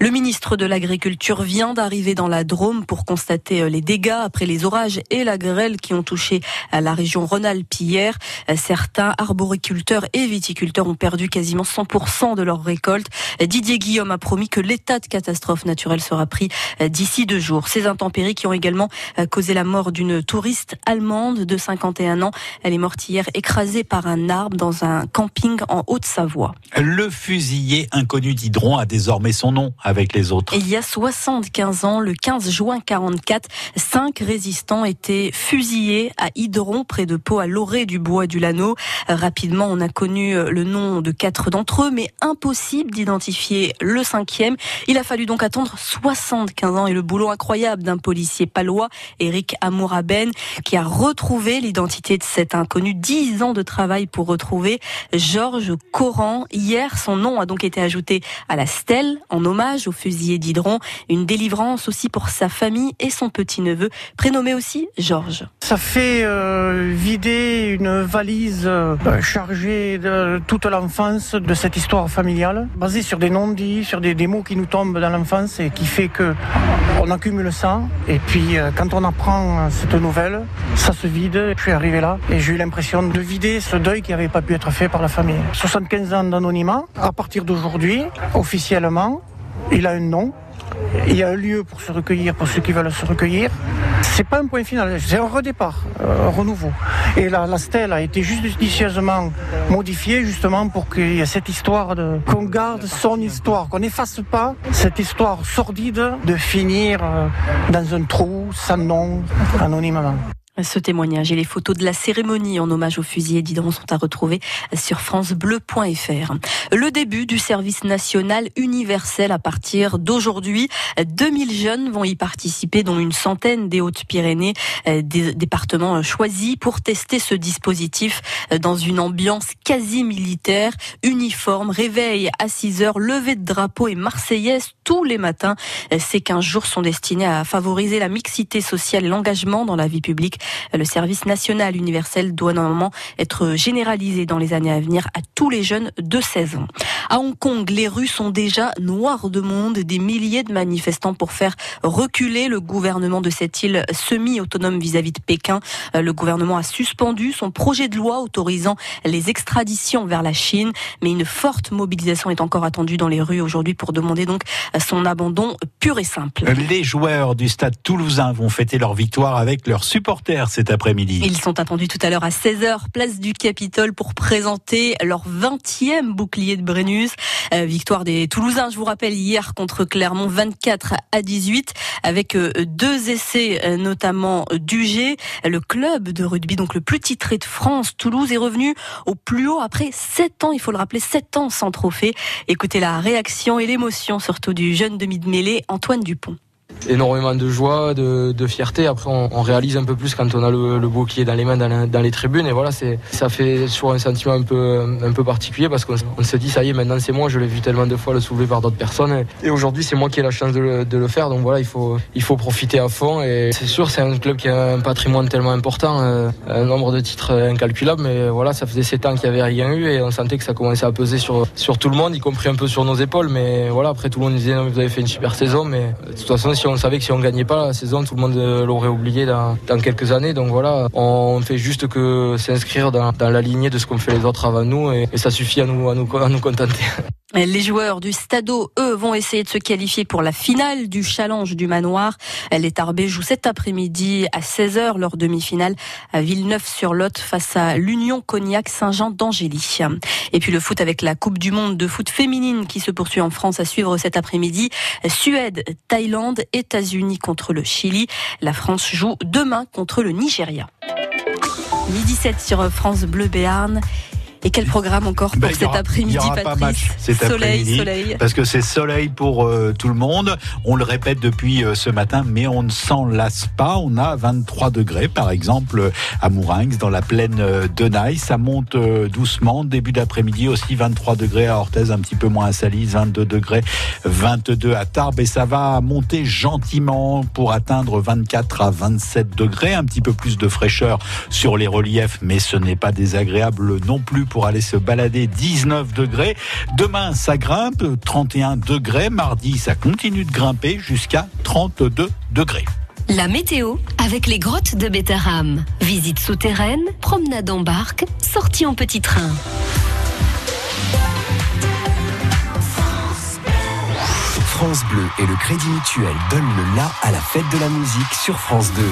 Le ministre de l'Agriculture vient d'arriver dans la Drôme pour constater les dégâts après les orages et la grêle qui ont touché la région Rhône-Alpes hier. Certains arboriculteurs et viticulteurs ont perdu quasiment 100% de leur récolte. Didier Guillaume a promis que l'état de catastrophe naturelle sera pris d'ici deux jours. Ces intempéries qui ont également causé la mort d'une touriste allemande de 51 ans. Elle est morte hier écrasée par un arbre dans un camping en Haute-Savoie. Le fusillé inconnu d'Hydron a désormais son nom avec les autres. Il y a 75 ans, le 15 juin 44, cinq résistants étaient fusillés à Hydron, près de Pau, à l'orée du bois du Lano. Rapidement, on a connu le nom de quatre d'entre eux, mais impossible d'identifier le cinquième. Il a fallu donc attendre 75 ans et le boulot incroyable d'un policier palois, Eric Amouraben, qui a retrouvé l'identité de cet inconnu. Dix ans de travail pour retrouver Georges Coran. Hier, son nom a donc été ajouté à la stèle en hommage au fusillé d'Hydron. Une délivrance aussi pour sa famille et son petit-neveu, prénommé aussi Georges. Ça fait euh, vider une valise euh, chargée de toute l'enfance de cette histoire familiale, basée sur des non-dits, sur des, mots qui nous tombent dans l'enfance et qui fait que on accumule ça. Et puis euh, quand on apprend cette nouvelle, ça se vide. Je suis arrivé là et j'ai eu l'impression de vider ce deuil qui n'avait pas pu être fait par la famille. 75 ans d'anonymat. À partir d'aujourd'hui, officiellement, il a un nom. Il y a un lieu pour se recueillir, pour ceux qui veulent se recueillir. C'est pas un point final, c'est un redépart, un renouveau. Et la, la stèle a été judicieusement modifiée justement pour qu'il y ait cette histoire de qu'on garde son histoire, qu'on n'efface pas cette histoire sordide de finir euh, dans un trou sans nom, anonymement. Ce témoignage et les photos de la cérémonie en hommage aux fusillés d'Hydron sont à retrouver sur francebleu.fr. Le début du service national universel à partir d'aujourd'hui. 2000 jeunes vont y participer, dont une centaine des Hautes-Pyrénées, des départements choisis pour tester ce dispositif dans une ambiance quasi militaire, uniforme, réveil à 6 heures, levée de drapeau et marseillaise tous les matins. Ces 15 jours sont destinés à favoriser la mixité sociale et l'engagement dans la vie publique. Le service national universel doit normalement être généralisé dans les années à venir à tous les jeunes de 16 ans. À Hong Kong, les rues sont déjà noires de monde, des milliers de manifestants pour faire reculer le gouvernement de cette île semi-autonome vis-à-vis de Pékin. Le gouvernement a suspendu son projet de loi autorisant les extraditions vers la Chine, mais une forte mobilisation est encore attendue dans les rues aujourd'hui pour demander donc son abandon pur et simple. Les joueurs du stade toulousain vont fêter leur victoire avec leurs supporters cet après-midi. Ils sont attendus tout à l'heure à 16h, place du Capitole, pour présenter leur 20e bouclier de Brennus. Euh, victoire des Toulousains, je vous rappelle, hier contre Clermont, 24 à 18, avec euh, deux essais, euh, notamment d'UG. Le club de rugby, donc le plus titré de France, Toulouse, est revenu au plus haut après 7 ans, il faut le rappeler, 7 ans sans trophée. Écoutez la réaction et l'émotion surtout du jeune demi de mêlée, Antoine Dupont. Énormément de joie, de, fierté. Après, on, réalise un peu plus quand on a le, le bouclier dans les mains, dans, les tribunes. Et voilà, c'est, ça fait toujours un sentiment un peu, un peu particulier parce qu'on on se dit, ça y est, maintenant c'est moi. Je l'ai vu tellement de fois le soulever par d'autres personnes. Et aujourd'hui, c'est moi qui ai la chance de le, faire. Donc voilà, il faut, il faut profiter à fond. Et c'est sûr, c'est un club qui a un patrimoine tellement important, euh, un nombre de titres incalculable. Mais voilà, ça faisait sept ans qu'il n'y avait rien eu et on sentait que ça commençait à peser sur, sur tout le monde, y compris un peu sur nos épaules. Mais voilà, après tout le monde disait, non, vous avez fait une super saison. Mais de toute façon, si on savait que si on gagnait pas la saison, tout le monde euh, l'aurait oublié dans, quelques années. Donc voilà, on fait juste que s'inscrire dans, dans la lignée de ce qu'ont fait les autres avant nous et, et ça suffit à nous, à nous, à nous contenter. Les joueurs du Stadeau, eux, vont essayer de se qualifier pour la finale du Challenge du Manoir. Les Tarbés jouent cet après-midi à 16h leur demi-finale à Villeneuve-sur-Lot face à l'Union Cognac Saint-Jean d'Angély. Et puis le foot avec la Coupe du Monde de foot féminine qui se poursuit en France à suivre cet après-midi. Suède, Thaïlande, États-Unis contre le Chili. La France joue demain contre le Nigeria. Midi 7 sur France Bleu Béarn. Et quel programme encore pour Ben, cet aura- après-midi, Patrice cet Soleil, après-midi, soleil. Parce que c'est soleil pour euh, tout le monde. On le répète depuis euh, ce matin, mais on ne s'en lasse pas. On a 23 degrés, par exemple, à Mourinx, dans la plaine euh, de Naï. Ça monte euh, doucement. Début d'après-midi aussi, 23 degrés à Orthez, un petit peu moins à Salis, 22 degrés, 22 à Tarbes. Et ça va monter gentiment pour atteindre 24 à 27 degrés. Un petit peu plus de fraîcheur sur les reliefs, mais ce n'est pas désagréable non plus pour aller se balader 19 degrés. Demain, ça grimpe, 31 degrés. Mardi, ça continue de grimper jusqu'à 32 degrés. La météo avec les grottes de Bétarame. Visite souterraine, promenade en barque, sortie en petit train. France Bleu et le Crédit Mutuel donnent le la à la fête de la musique sur France 2.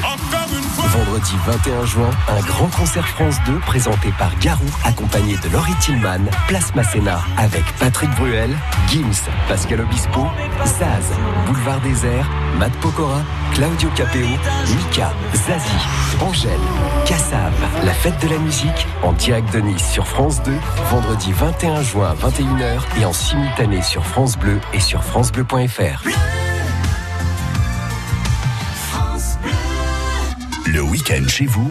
Vendredi 21 juin, un grand concert France 2 présenté par Garou, accompagné de Laurie Tillman, Place Masséna, avec Patrick Bruel, Gims, Pascal Obispo, Zaz, Boulevard Désert, Matt Pokora, Claudio Capeo, Mika, Zazie, Angèle, Cassav. La fête de la musique en direct de Nice sur France 2, vendredi 21 juin à 21h et en simultané sur France Bleu et sur FranceBleu.fr. Le week-end chez vous,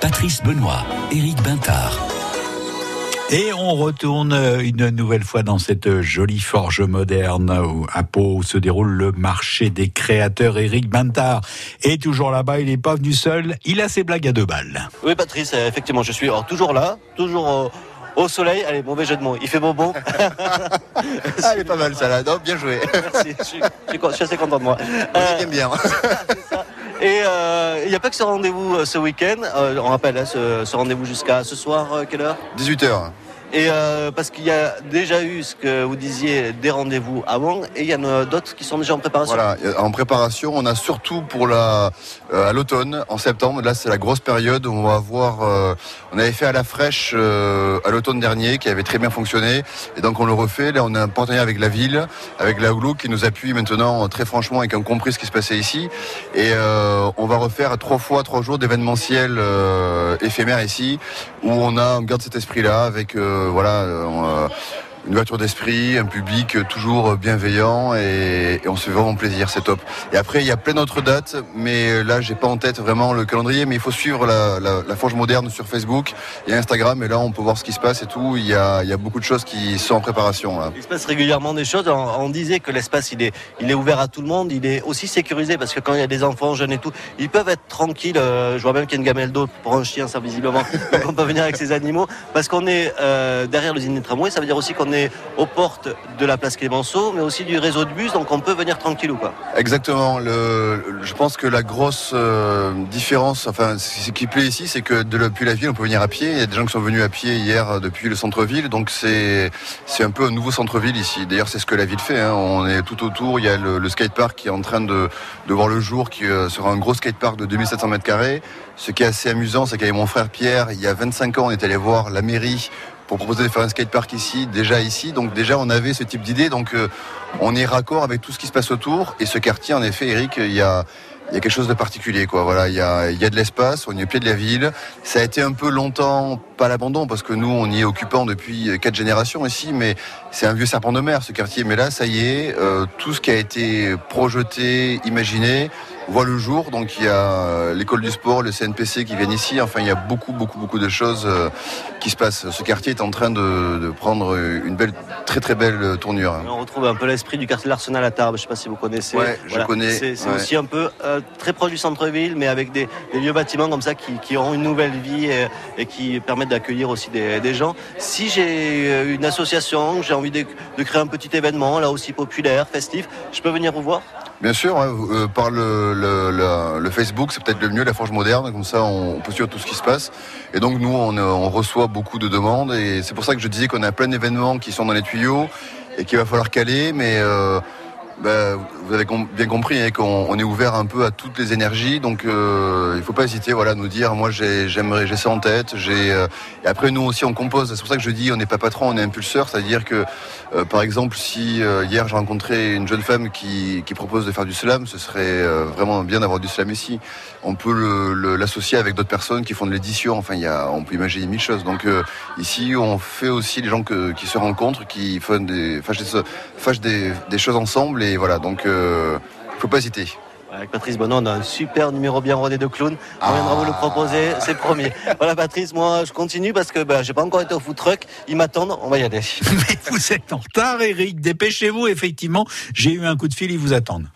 Patrice Benoît, Éric Bintard. Et on retourne une nouvelle fois dans cette jolie forge moderne où, à Pau où se déroule le marché des créateurs. Éric Bintard est toujours là-bas, il n'est pas venu seul, il a ses blagues à deux balles. Oui, Patrice, euh, effectivement, je suis alors, toujours là, toujours au, au soleil. Allez, mauvais jeu de mots. Il fait beau bon. Ah, elle est pas mal, ça, là. Non, bien joué. Merci, je suis, je suis co- je suis assez content de moi. Moi, j'aime bien. Et euh, il n'y a pas que ce rendez-vous euh, ce week-end. Euh, on rappelle hein, ce, ce rendez-vous jusqu'à ce soir, quelle heure? 18h. Et euh, parce qu'il y a déjà eu ce que vous disiez des rendez-vous avant, et il y en a d'autres qui sont déjà en préparation. Voilà, euh, en préparation, on a surtout pour la euh, à l'automne, en septembre. Là, c'est la grosse période où on va avoir. euh, on avait fait à la fraîche euh, à l'automne dernier, qui avait très bien fonctionné, et donc on le refait. Là, on a un partenariat avec la ville, avec la Houlou, qui nous appuie maintenant euh, très franchement et qui ont compris ce qui se passait ici. Et on va refaire trois fois trois jours d'événementiel éphémère ici, où on a on garde cet esprit-là avec euh, voilà. Une ouverture d'esprit, un public toujours bienveillant et, on se fait vraiment plaisir, c'est top. Et après, il y a plein d'autres dates, mais là, j'ai pas en tête vraiment le calendrier, mais il faut suivre la, Forge Moderne sur Facebook et Instagram, et là, on peut voir ce qui se passe et tout. Il y a, beaucoup de choses qui sont en préparation. Il se passe régulièrement des choses. On, disait que l'espace il est, il est ouvert à tout le monde, il est aussi sécurisé parce que quand il y a des enfants jeunes et tout, ils peuvent être tranquilles. Euh, je vois même qu'il y a une gamelle d'eau pour un chien, ça visiblement. Donc on peut venir avec ses animaux parce qu'on est euh, derrière l'usine des tramways. Ça veut dire aussi qu'on est aux portes de la place Clémenceau, mais aussi du réseau de bus, donc on peut venir tranquille ou pas. Exactement. Je pense que la grosse euh, différence, enfin, ce qui plaît ici, c'est que de- depuis la ville, on peut venir à pied. Il y a des gens qui sont venus à pied hier euh, depuis le centre-ville, donc c'est un peu un nouveau centre-ville ici. D'ailleurs, c'est ce que la ville fait. hein. On est tout autour. Il y a le, le skatepark qui est en train de, de voir le jour, qui euh, sera un gros skatepark de 2700 mètres carrés. Ce qui est assez amusant, c'est qu'avec mon frère Pierre, il y a 25 ans, on est allé voir la mairie pour proposer de faire un skatepark ici, déjà ici. Donc déjà, on avait ce type d'idée. Donc euh, on est raccord avec tout ce qui se passe autour. Et ce quartier, en effet, Eric, il y a y a quelque chose de particulier. Voilà, il y a, y a de l'espace, on est au pied de la ville. Ça a été un peu longtemps pas l'abandon parce que nous, on y est occupant depuis quatre générations ici, mais c'est un vieux serpent de mer ce quartier. Mais là, ça y est, euh, tout ce qui a été projeté, imaginé, voit le jour. Donc il y a euh, l'école du sport, le CNPC qui viennent ici. Enfin, il y a beaucoup, beaucoup, beaucoup de choses euh, qui se passent. Ce quartier est en train de, de prendre une belle, très, très belle tournure. On retrouve un peu l'esprit du quartier de l'Arsenal à Tarbes. Je ne sais pas si vous connaissez. Ouais, je connais, C'est c'est ouais. aussi un peu euh, très proche du centre-ville, mais avec des, des vieux bâtiments comme ça qui, qui ont une nouvelle vie et, et qui permettent d'accueillir aussi des, des gens. Si j'ai une association, j'ai envie de, créer un petit événement, là aussi populaire, festif, je peux venir vous voir? Bien sûr, ouais, euh, par le, Facebook, c'est peut-être le mieux, la Forge Moderne, comme ça on, peut suivre tout ce qui se passe. Et donc nous, on, euh, on reçoit beaucoup de demandes, et c'est pour ça que je disais qu'on a plein d'événements qui sont dans les tuyaux, et qu'il va falloir caler, mais euh, bah, vous avez bien compris hein, qu'on on est ouvert un peu à toutes les énergies, donc euh, il faut pas hésiter voilà, à nous dire, moi j'ai- j'aimerais, j'ai ça en tête, euh, et après nous aussi on compose, c'est pour ça que je dis on n'est pas patron, on est impulseur, c'est-à-dire que euh, par exemple, si hier j'ai rencontré une jeune femme qui, propose de faire du slam, ce serait vraiment bien d'avoir du slam ici. On peut l'associer avec d'autres personnes qui font de l'édition. Enfin, y a, on peut imaginer mille choses. Donc ici, on fait aussi les gens qui se rencontrent, qui font des, fâchent des, choses ensemble. Voilà, donc euh, faut pas hésiter. Avec Patrice Bonon, on a un super numéro bien rodé de clown. On viendra vous le proposer, c'est promis. Voilà Patrice, moi je continue parce que bah, j'ai pas encore été au food truck. Ils m'attendent, on va y aller. Mais vous êtes en retard, Eric. Dépêchez-vous, effectivement. J'ai eu un coup de fil, ils vous attendent.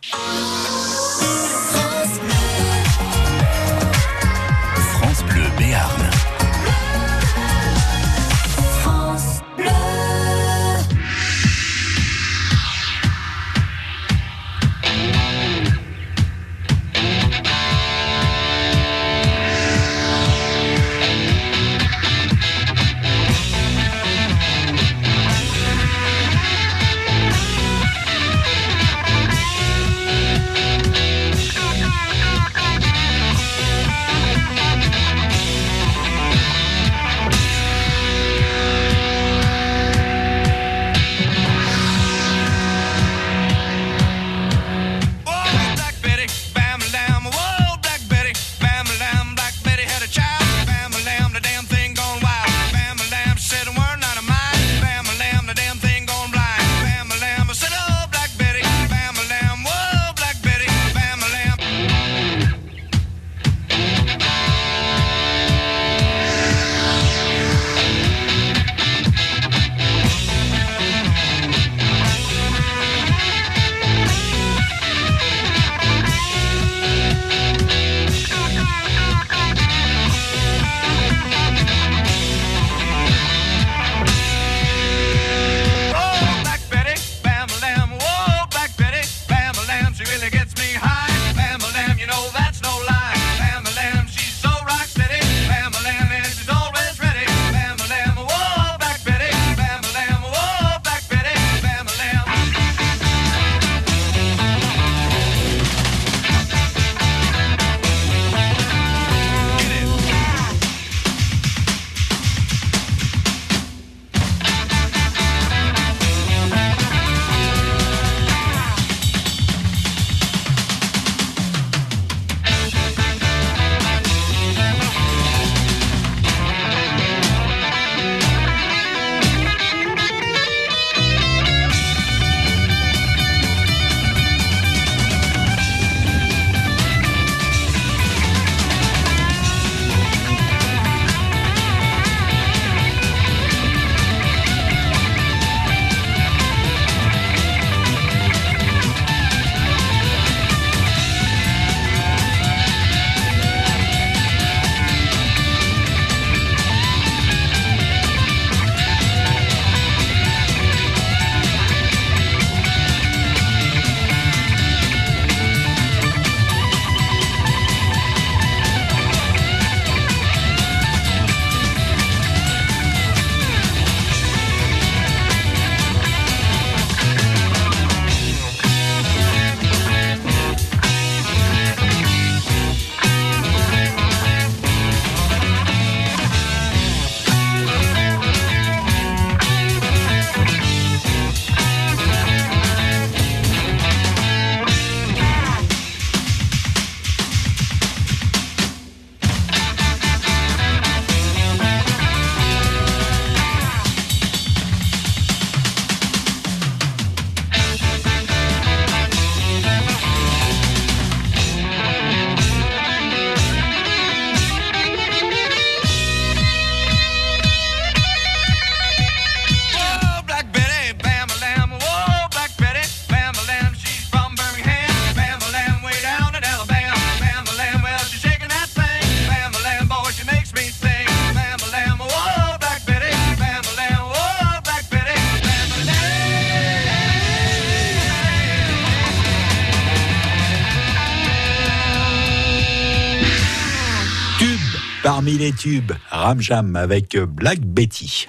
Ramjam avec Black Betty.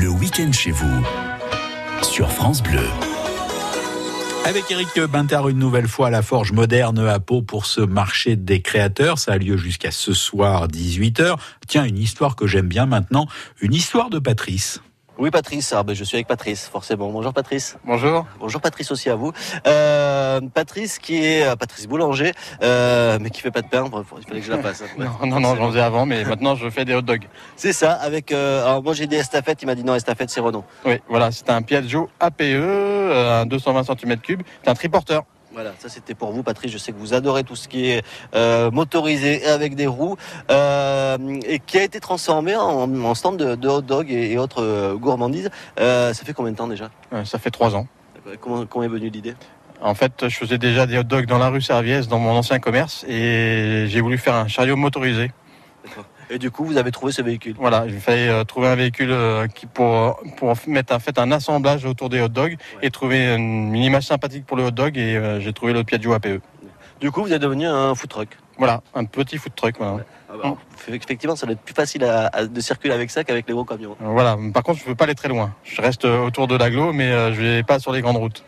Le week-end chez vous, sur France Bleu. Avec Eric Bintard, une nouvelle fois à la Forge Moderne à Pau pour ce marché des créateurs. Ça a lieu jusqu'à ce soir, 18h. Tiens, une histoire que j'aime bien maintenant, une histoire de Patrice. Oui, Patrice. Ah, ben, je suis avec Patrice, forcément. Bonjour, Patrice. Bonjour. Bonjour, Patrice aussi à vous. Euh, Patrice, qui est euh, Patrice Boulanger, euh, mais qui fait pas de pain. Il fallait que je la passe. hein. Non, non, non, j'en faisais avant, mais maintenant je fais des hot dogs. C'est ça. Avec. euh, alors moi, j'ai des estafettes. Il m'a dit non, estafette, c'est Renault. Oui, voilà, c'est un Piaggio APE, un 220 cm3, c'est un triporteur. Voilà, ça c'était pour vous, Patrice. Je sais que vous adorez tout ce qui est euh, motorisé et avec des roues, euh, et qui a été transformé en, en stand de, de hot dog et, et autres euh, gourmandises. Euh, ça fait combien de temps déjà? Ça fait trois ans. comment, comment est venue l'idée? En fait, je faisais déjà des hot dogs dans la rue Serviès, dans mon ancien commerce, et j'ai voulu faire un chariot motorisé. Et du coup, vous avez trouvé ce véhicule Voilà, il fallait euh, trouver un véhicule euh, qui pour, pour mettre en fait un assemblage autour des hot dogs et trouver une, une image sympathique pour le hot dog, et euh, j'ai trouvé le Piaggio APE. Du coup, vous êtes devenu un food truck. Voilà, un petit food truck. Voilà. Ah bah, Effectivement, ça doit être plus facile à- à- de circuler avec ça qu'avec les gros camions. Voilà. Par contre, je ne veux pas aller très loin. Je reste autour de l'agglo, mais je vais pas sur les grandes routes.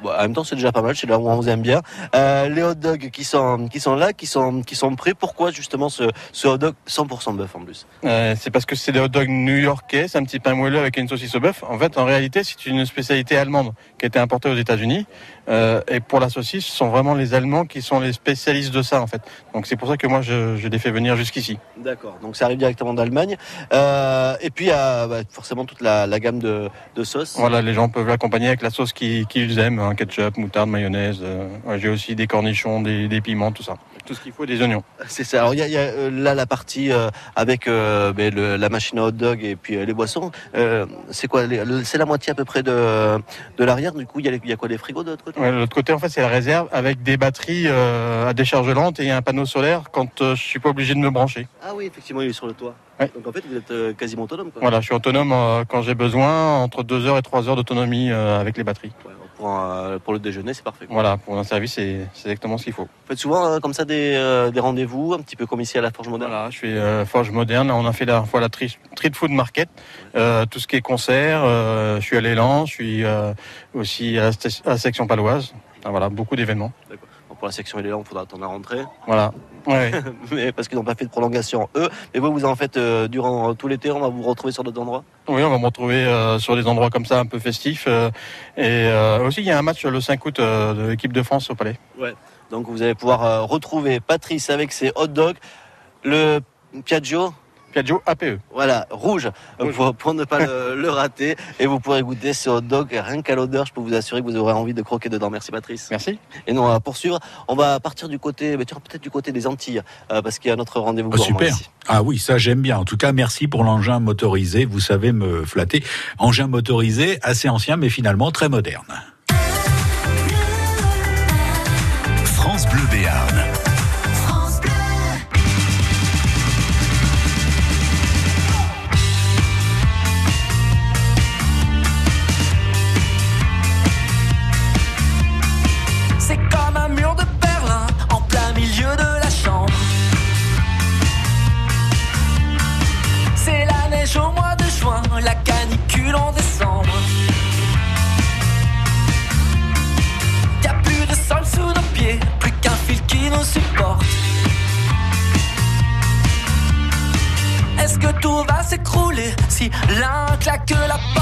Bon, en même temps, c'est déjà pas mal. C'est là où on vous aime bien. Euh, les hot dogs qui sont qui sont là, qui sont qui sont prêts. Pourquoi justement ce, ce hot dog 100% bœuf en plus? Euh, c'est parce que c'est des hot dogs new-yorkais, c'est un petit pain moelleux avec une saucisse au bœuf. En fait, en réalité, c'est une spécialité allemande qui a été importée aux États-Unis. Euh, et pour la saucisse, ce sont vraiment les Allemands qui sont les spécialistes de ça, en fait. Donc c'est pour ça que moi, je, je les fais venir jusqu'ici. D'accord. Donc ça arrive directement d'Allemagne. Euh, et puis il y a bah, forcément toute la, la gamme de, de sauces. Voilà, les gens peuvent l'accompagner avec la sauce qu'ils aiment, hein, ketchup, moutarde, mayonnaise. euh, ouais, J'ai aussi des cornichons, des, des piments, tout ça. Tout ce qu'il faut, des oignons. C'est ça. Alors il y a, il y a, euh, là la partie euh, avec euh, ben, le- la machine à hot dog et puis euh, les boissons. Euh, c'est quoi C'est la moitié à peu près de, de l'arrière. Du coup, il y, a y quoi les frigos de l'autre côté Ouais, de l'autre côté, en fait, c'est la réserve avec des batteries euh, à décharge lente et un panneau solaire quand euh, je suis pas obligé de me brancher. Ah oui, effectivement, il est sur le toit. Ouais. Donc en fait, vous êtes euh, quasiment autonome. Quoi. Voilà, je suis autonome euh, quand j'ai besoin, entre 2 heures et 3 heures d'autonomie avec les batteries. Pour, un- pour le déjeuner, c'est parfait. quoi. Voilà, pour un service, c'est exactement ce qu'il faut. Vous faites souvent euh, comme ça des, euh, des rendez-vous, un petit peu comme ici à la Forge Moderne. Voilà, je suis euh, Forge Moderne. On a fait la fois la Tri- Street Food Market, euh, tout ce qui est concert. je suis à l'élan, je suis aussi à la, à section paloise. Voilà, beaucoup d'événements. D'accord. Pour la section les il faudra attendre à rentrer. Voilà. Ouais. mais parce qu'ils n'ont pas fait de prolongation, eux. Mais vous, vous en faites euh, durant euh, tout l'été, on va vous retrouver sur d'autres endroits? Oui, on va me retrouver euh, sur des endroits comme ça, un peu festifs. euh, et aussi, il y a un match le 5 août de l'équipe de France au Palais. Ouais. Donc vous allez pouvoir retrouver Patrice avec ses hot dogs, le Piaggio. Piaggio APE. Voilà, rouge, Pour, pour ne pas le, le rater. Et vous pourrez goûter ce hot dog rien qu'à l'odeur. Je peux vous assurer que vous aurez envie de croquer dedans. Merci Patrice. Merci. Et nous, on va poursuivre. On va partir du côté, peut-être du côté des Antilles, euh, parce qu'il y a notre rendez-vous Oh, super. ici. Ah oui, ça j'aime bien. En tout cas, merci pour l'engin motorisé. Vous savez me flatter. Engin motorisé assez ancien, mais finalement très moderne. France Bleu Béarn. L'un claque la porte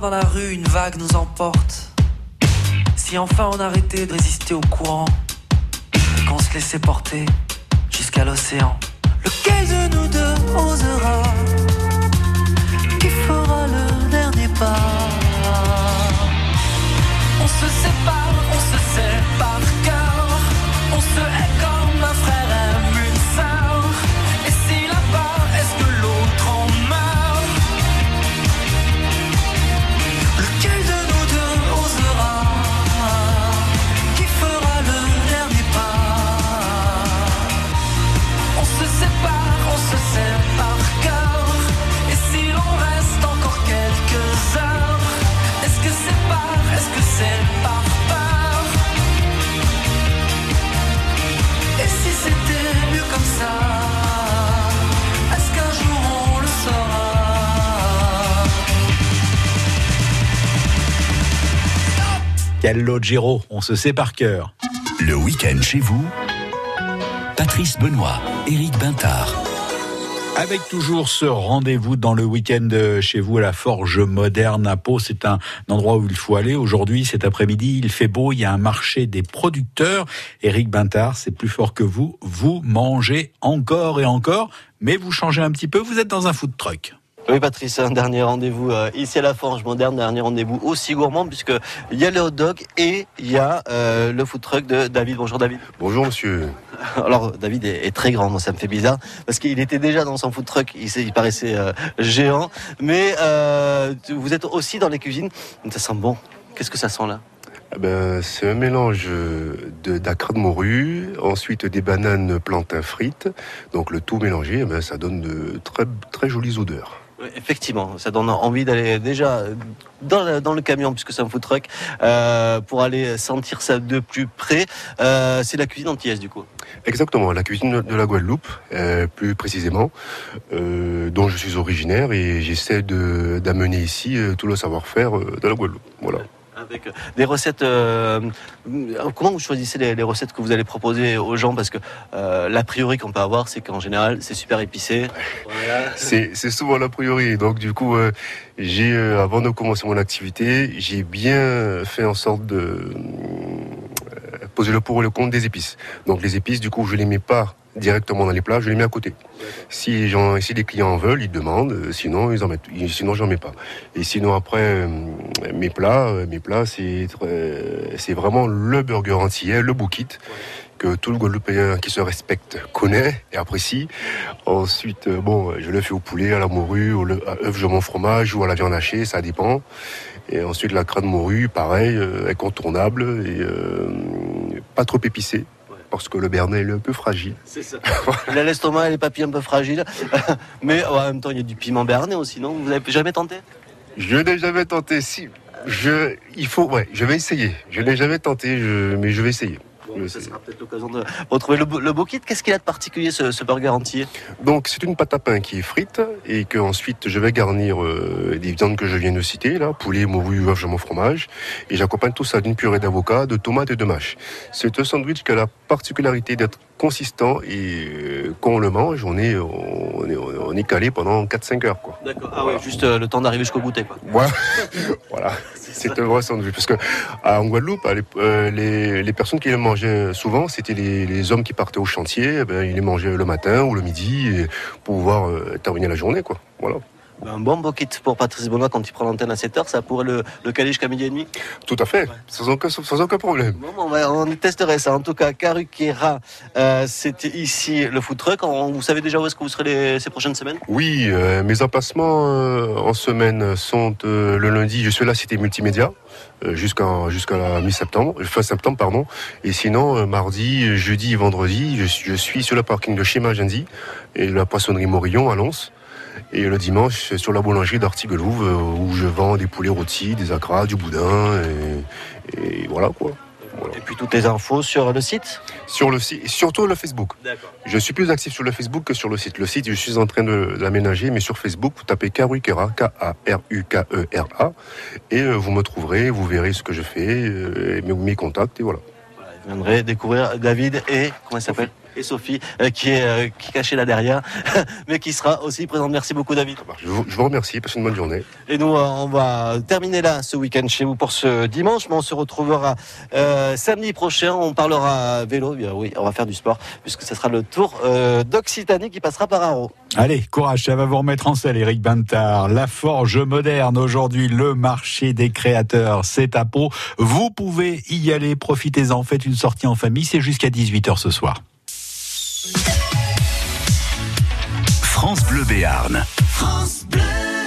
Dans la rue, une vague nous emporte. Si enfin on arrêtait de résister au courant et qu'on se laissait porter jusqu'à l'océan Calogero, on se sait par cœur. Le week-end chez vous, Patrice Benoît, Éric Bintard. Avec toujours ce rendez-vous dans le week-end chez vous à la Forge Moderne à Pau. C'est un endroit où il faut aller. Aujourd'hui, cet après-midi, il fait beau. Il y a un marché des producteurs. Éric Bintard, c'est plus fort que vous. Vous mangez encore et encore, mais vous changez un petit peu. Vous êtes dans un food truck. Oui Patrice, un dernier rendez-vous euh, ici à la Forge Moderne, dernier rendez-vous aussi gourmand puisque il y a le hot dog et il y a euh, le food truck de David. Bonjour David. Bonjour monsieur. Alors David est, est très grand, moi ça me fait bizarre parce qu'il était déjà dans son food truck, il, paraissait euh, géant, mais euh, vous êtes aussi dans les cuisines. Ça sent bon. Qu'est-ce que ça sent là? Eh ben, c'est un mélange de d'acre de morue, ensuite des bananes plantains frites. Donc le tout mélangé, eh ben, ça donne de très, très jolies odeurs. Oui, Effectivement, ça donne envie d'aller déjà dans, le- camion, puisque c'est un food truck, euh, pour aller sentir ça de plus près. Euh, c'est la cuisine antillaise du coup. Exactement, la cuisine de la Guadeloupe, euh, plus précisément, euh, dont je suis originaire et j'essaie d'amener ici euh, tout le savoir-faire euh, de la Guadeloupe. Voilà. Avec euh, des recettes. euh, comment vous choisissez les, recettes que vous allez proposer aux gens? Parce que euh, l'a priori qu'on peut avoir, c'est qu'en général, c'est super épicé. C'est souvent l'a priori. Donc du coup, euh, j'ai euh, avant de commencer mon activité, j'ai bien fait en sorte de euh, poser le pour et le contre des épices. Donc les épices, du coup, je les mets pas directement dans les plats, je les mets à côté. Si les, clients en veulent, ils demandent. euh, Sinon, ils en mettent. Sinon, j'en mets pas. Et sinon, après, euh, mes plats, euh, c'est vraiment le burger entier, le boukit que tout le Guadeloupéen qui se respecte connaît et apprécie. Ensuite, bon, je le fais au poulet, à la morue, au œuf, jambon, fromage ou à la viande hachée, ça dépend. Et ensuite, la crâne morue, pareil, incontournable et pas trop épicé. Parce que le Bernet il est un peu fragile. C'est ça. Il a l'estomac et les papilles un peu fragiles. Mais en même temps, il y a du piment berné aussi, non? Vous avez jamais tenté? Je n'ai jamais tenté. Si, je, il faut, ouais, je vais essayer. Je n'ai jamais tenté, je- mais je vais essayer. Bon, Ça sera peut-être l'occasion de retrouver le, le beau kit. Qu'est-ce qu'il a de particulier ce, ce burger entier Donc c'est une pâte à pain qui est frite et que ensuite je vais garnir euh, des viandes que je viens de citer là, poulet, morue, œuf, jambon, fromage et j'accompagne tout ça d'une purée d'avocat, de tomates et de mâche. C'est un sandwich qui a la particularité d'être consistant et euh, quand on le mange, on est on est, on est calé pendant 4-5 heures quoi. D'accord. Ah ouais, juste euh, le temps d'arriver jusqu'au goûter, quoi. Voilà, voilà. c'est un vrai sandwich. Parce que en Guadeloupe, euh, les, les personnes qui les mangeaient souvent, c'était les, les hommes qui partaient au chantier. eh ben, ils les mangeaient le matin ou le midi pour pouvoir euh, terminer la journée. Quoi. Voilà. Un bon kit pour Patrice Benoît quand il prend l'antenne à 7h, ça pourrait le, le caler jusqu'à midi et demi Tout à fait, sans, aucun, sans aucun problème. Bon, on, va- on testerait ça. En tout cas, Karukera, euh, c'était ici le food truck. On- vous savez déjà où est-ce que vous serez les- ces prochaines semaines? Oui, euh, mes emplacements euh, en semaine sont euh, le lundi, je suis à la Cité Multimédia. Jusqu'à jusqu'à la mi-septembre, fin septembre pardon, et sinon mardi, jeudi, vendredi, je, suis- je suis sur le parking de chez Magendie et la poissonnerie Morillon à Lons, et le dimanche sur la boulangerie d'Artiguelouve euh, où je vends des poulets rôtis, des acras, du boudin et, et voilà quoi. Et puis toutes les infos sur le site? Sur le site, surtout le Facebook. D'accord. Je suis plus actif sur le Facebook que sur le site. Le site, je suis en train de l'aménager, mais sur Facebook, vous tapez Karukera, K-A-R-U-K-E-R-A, E et euh, vous me trouverez, vous verrez ce que je fais, euh, et mes, contacts, et voilà. Vous viendrez découvrir David et. Comment il s'appelle? Et Sophie euh, qui est euh, qui est cachée là derrière, mais qui sera aussi présente. Merci beaucoup David. Je vous, je vous remercie, passez une bonne journée. Et nous, euh, on va terminer là ce week-end chez vous pour ce dimanche, mais on se retrouvera euh, samedi prochain. On parlera vélo, bien oui, on va faire du sport puisque ce sera le tour euh, d'Occitanie qui passera par Arro. Allez, courage, ça va vous remettre en selle, Eric Bintard. La forge moderne, aujourd'hui, le marché des créateurs, c'est à Pau. Vous pouvez y aller, profitez-en, faites une sortie en famille, c'est jusqu'à 18h ce soir. Béarn. France Bleu.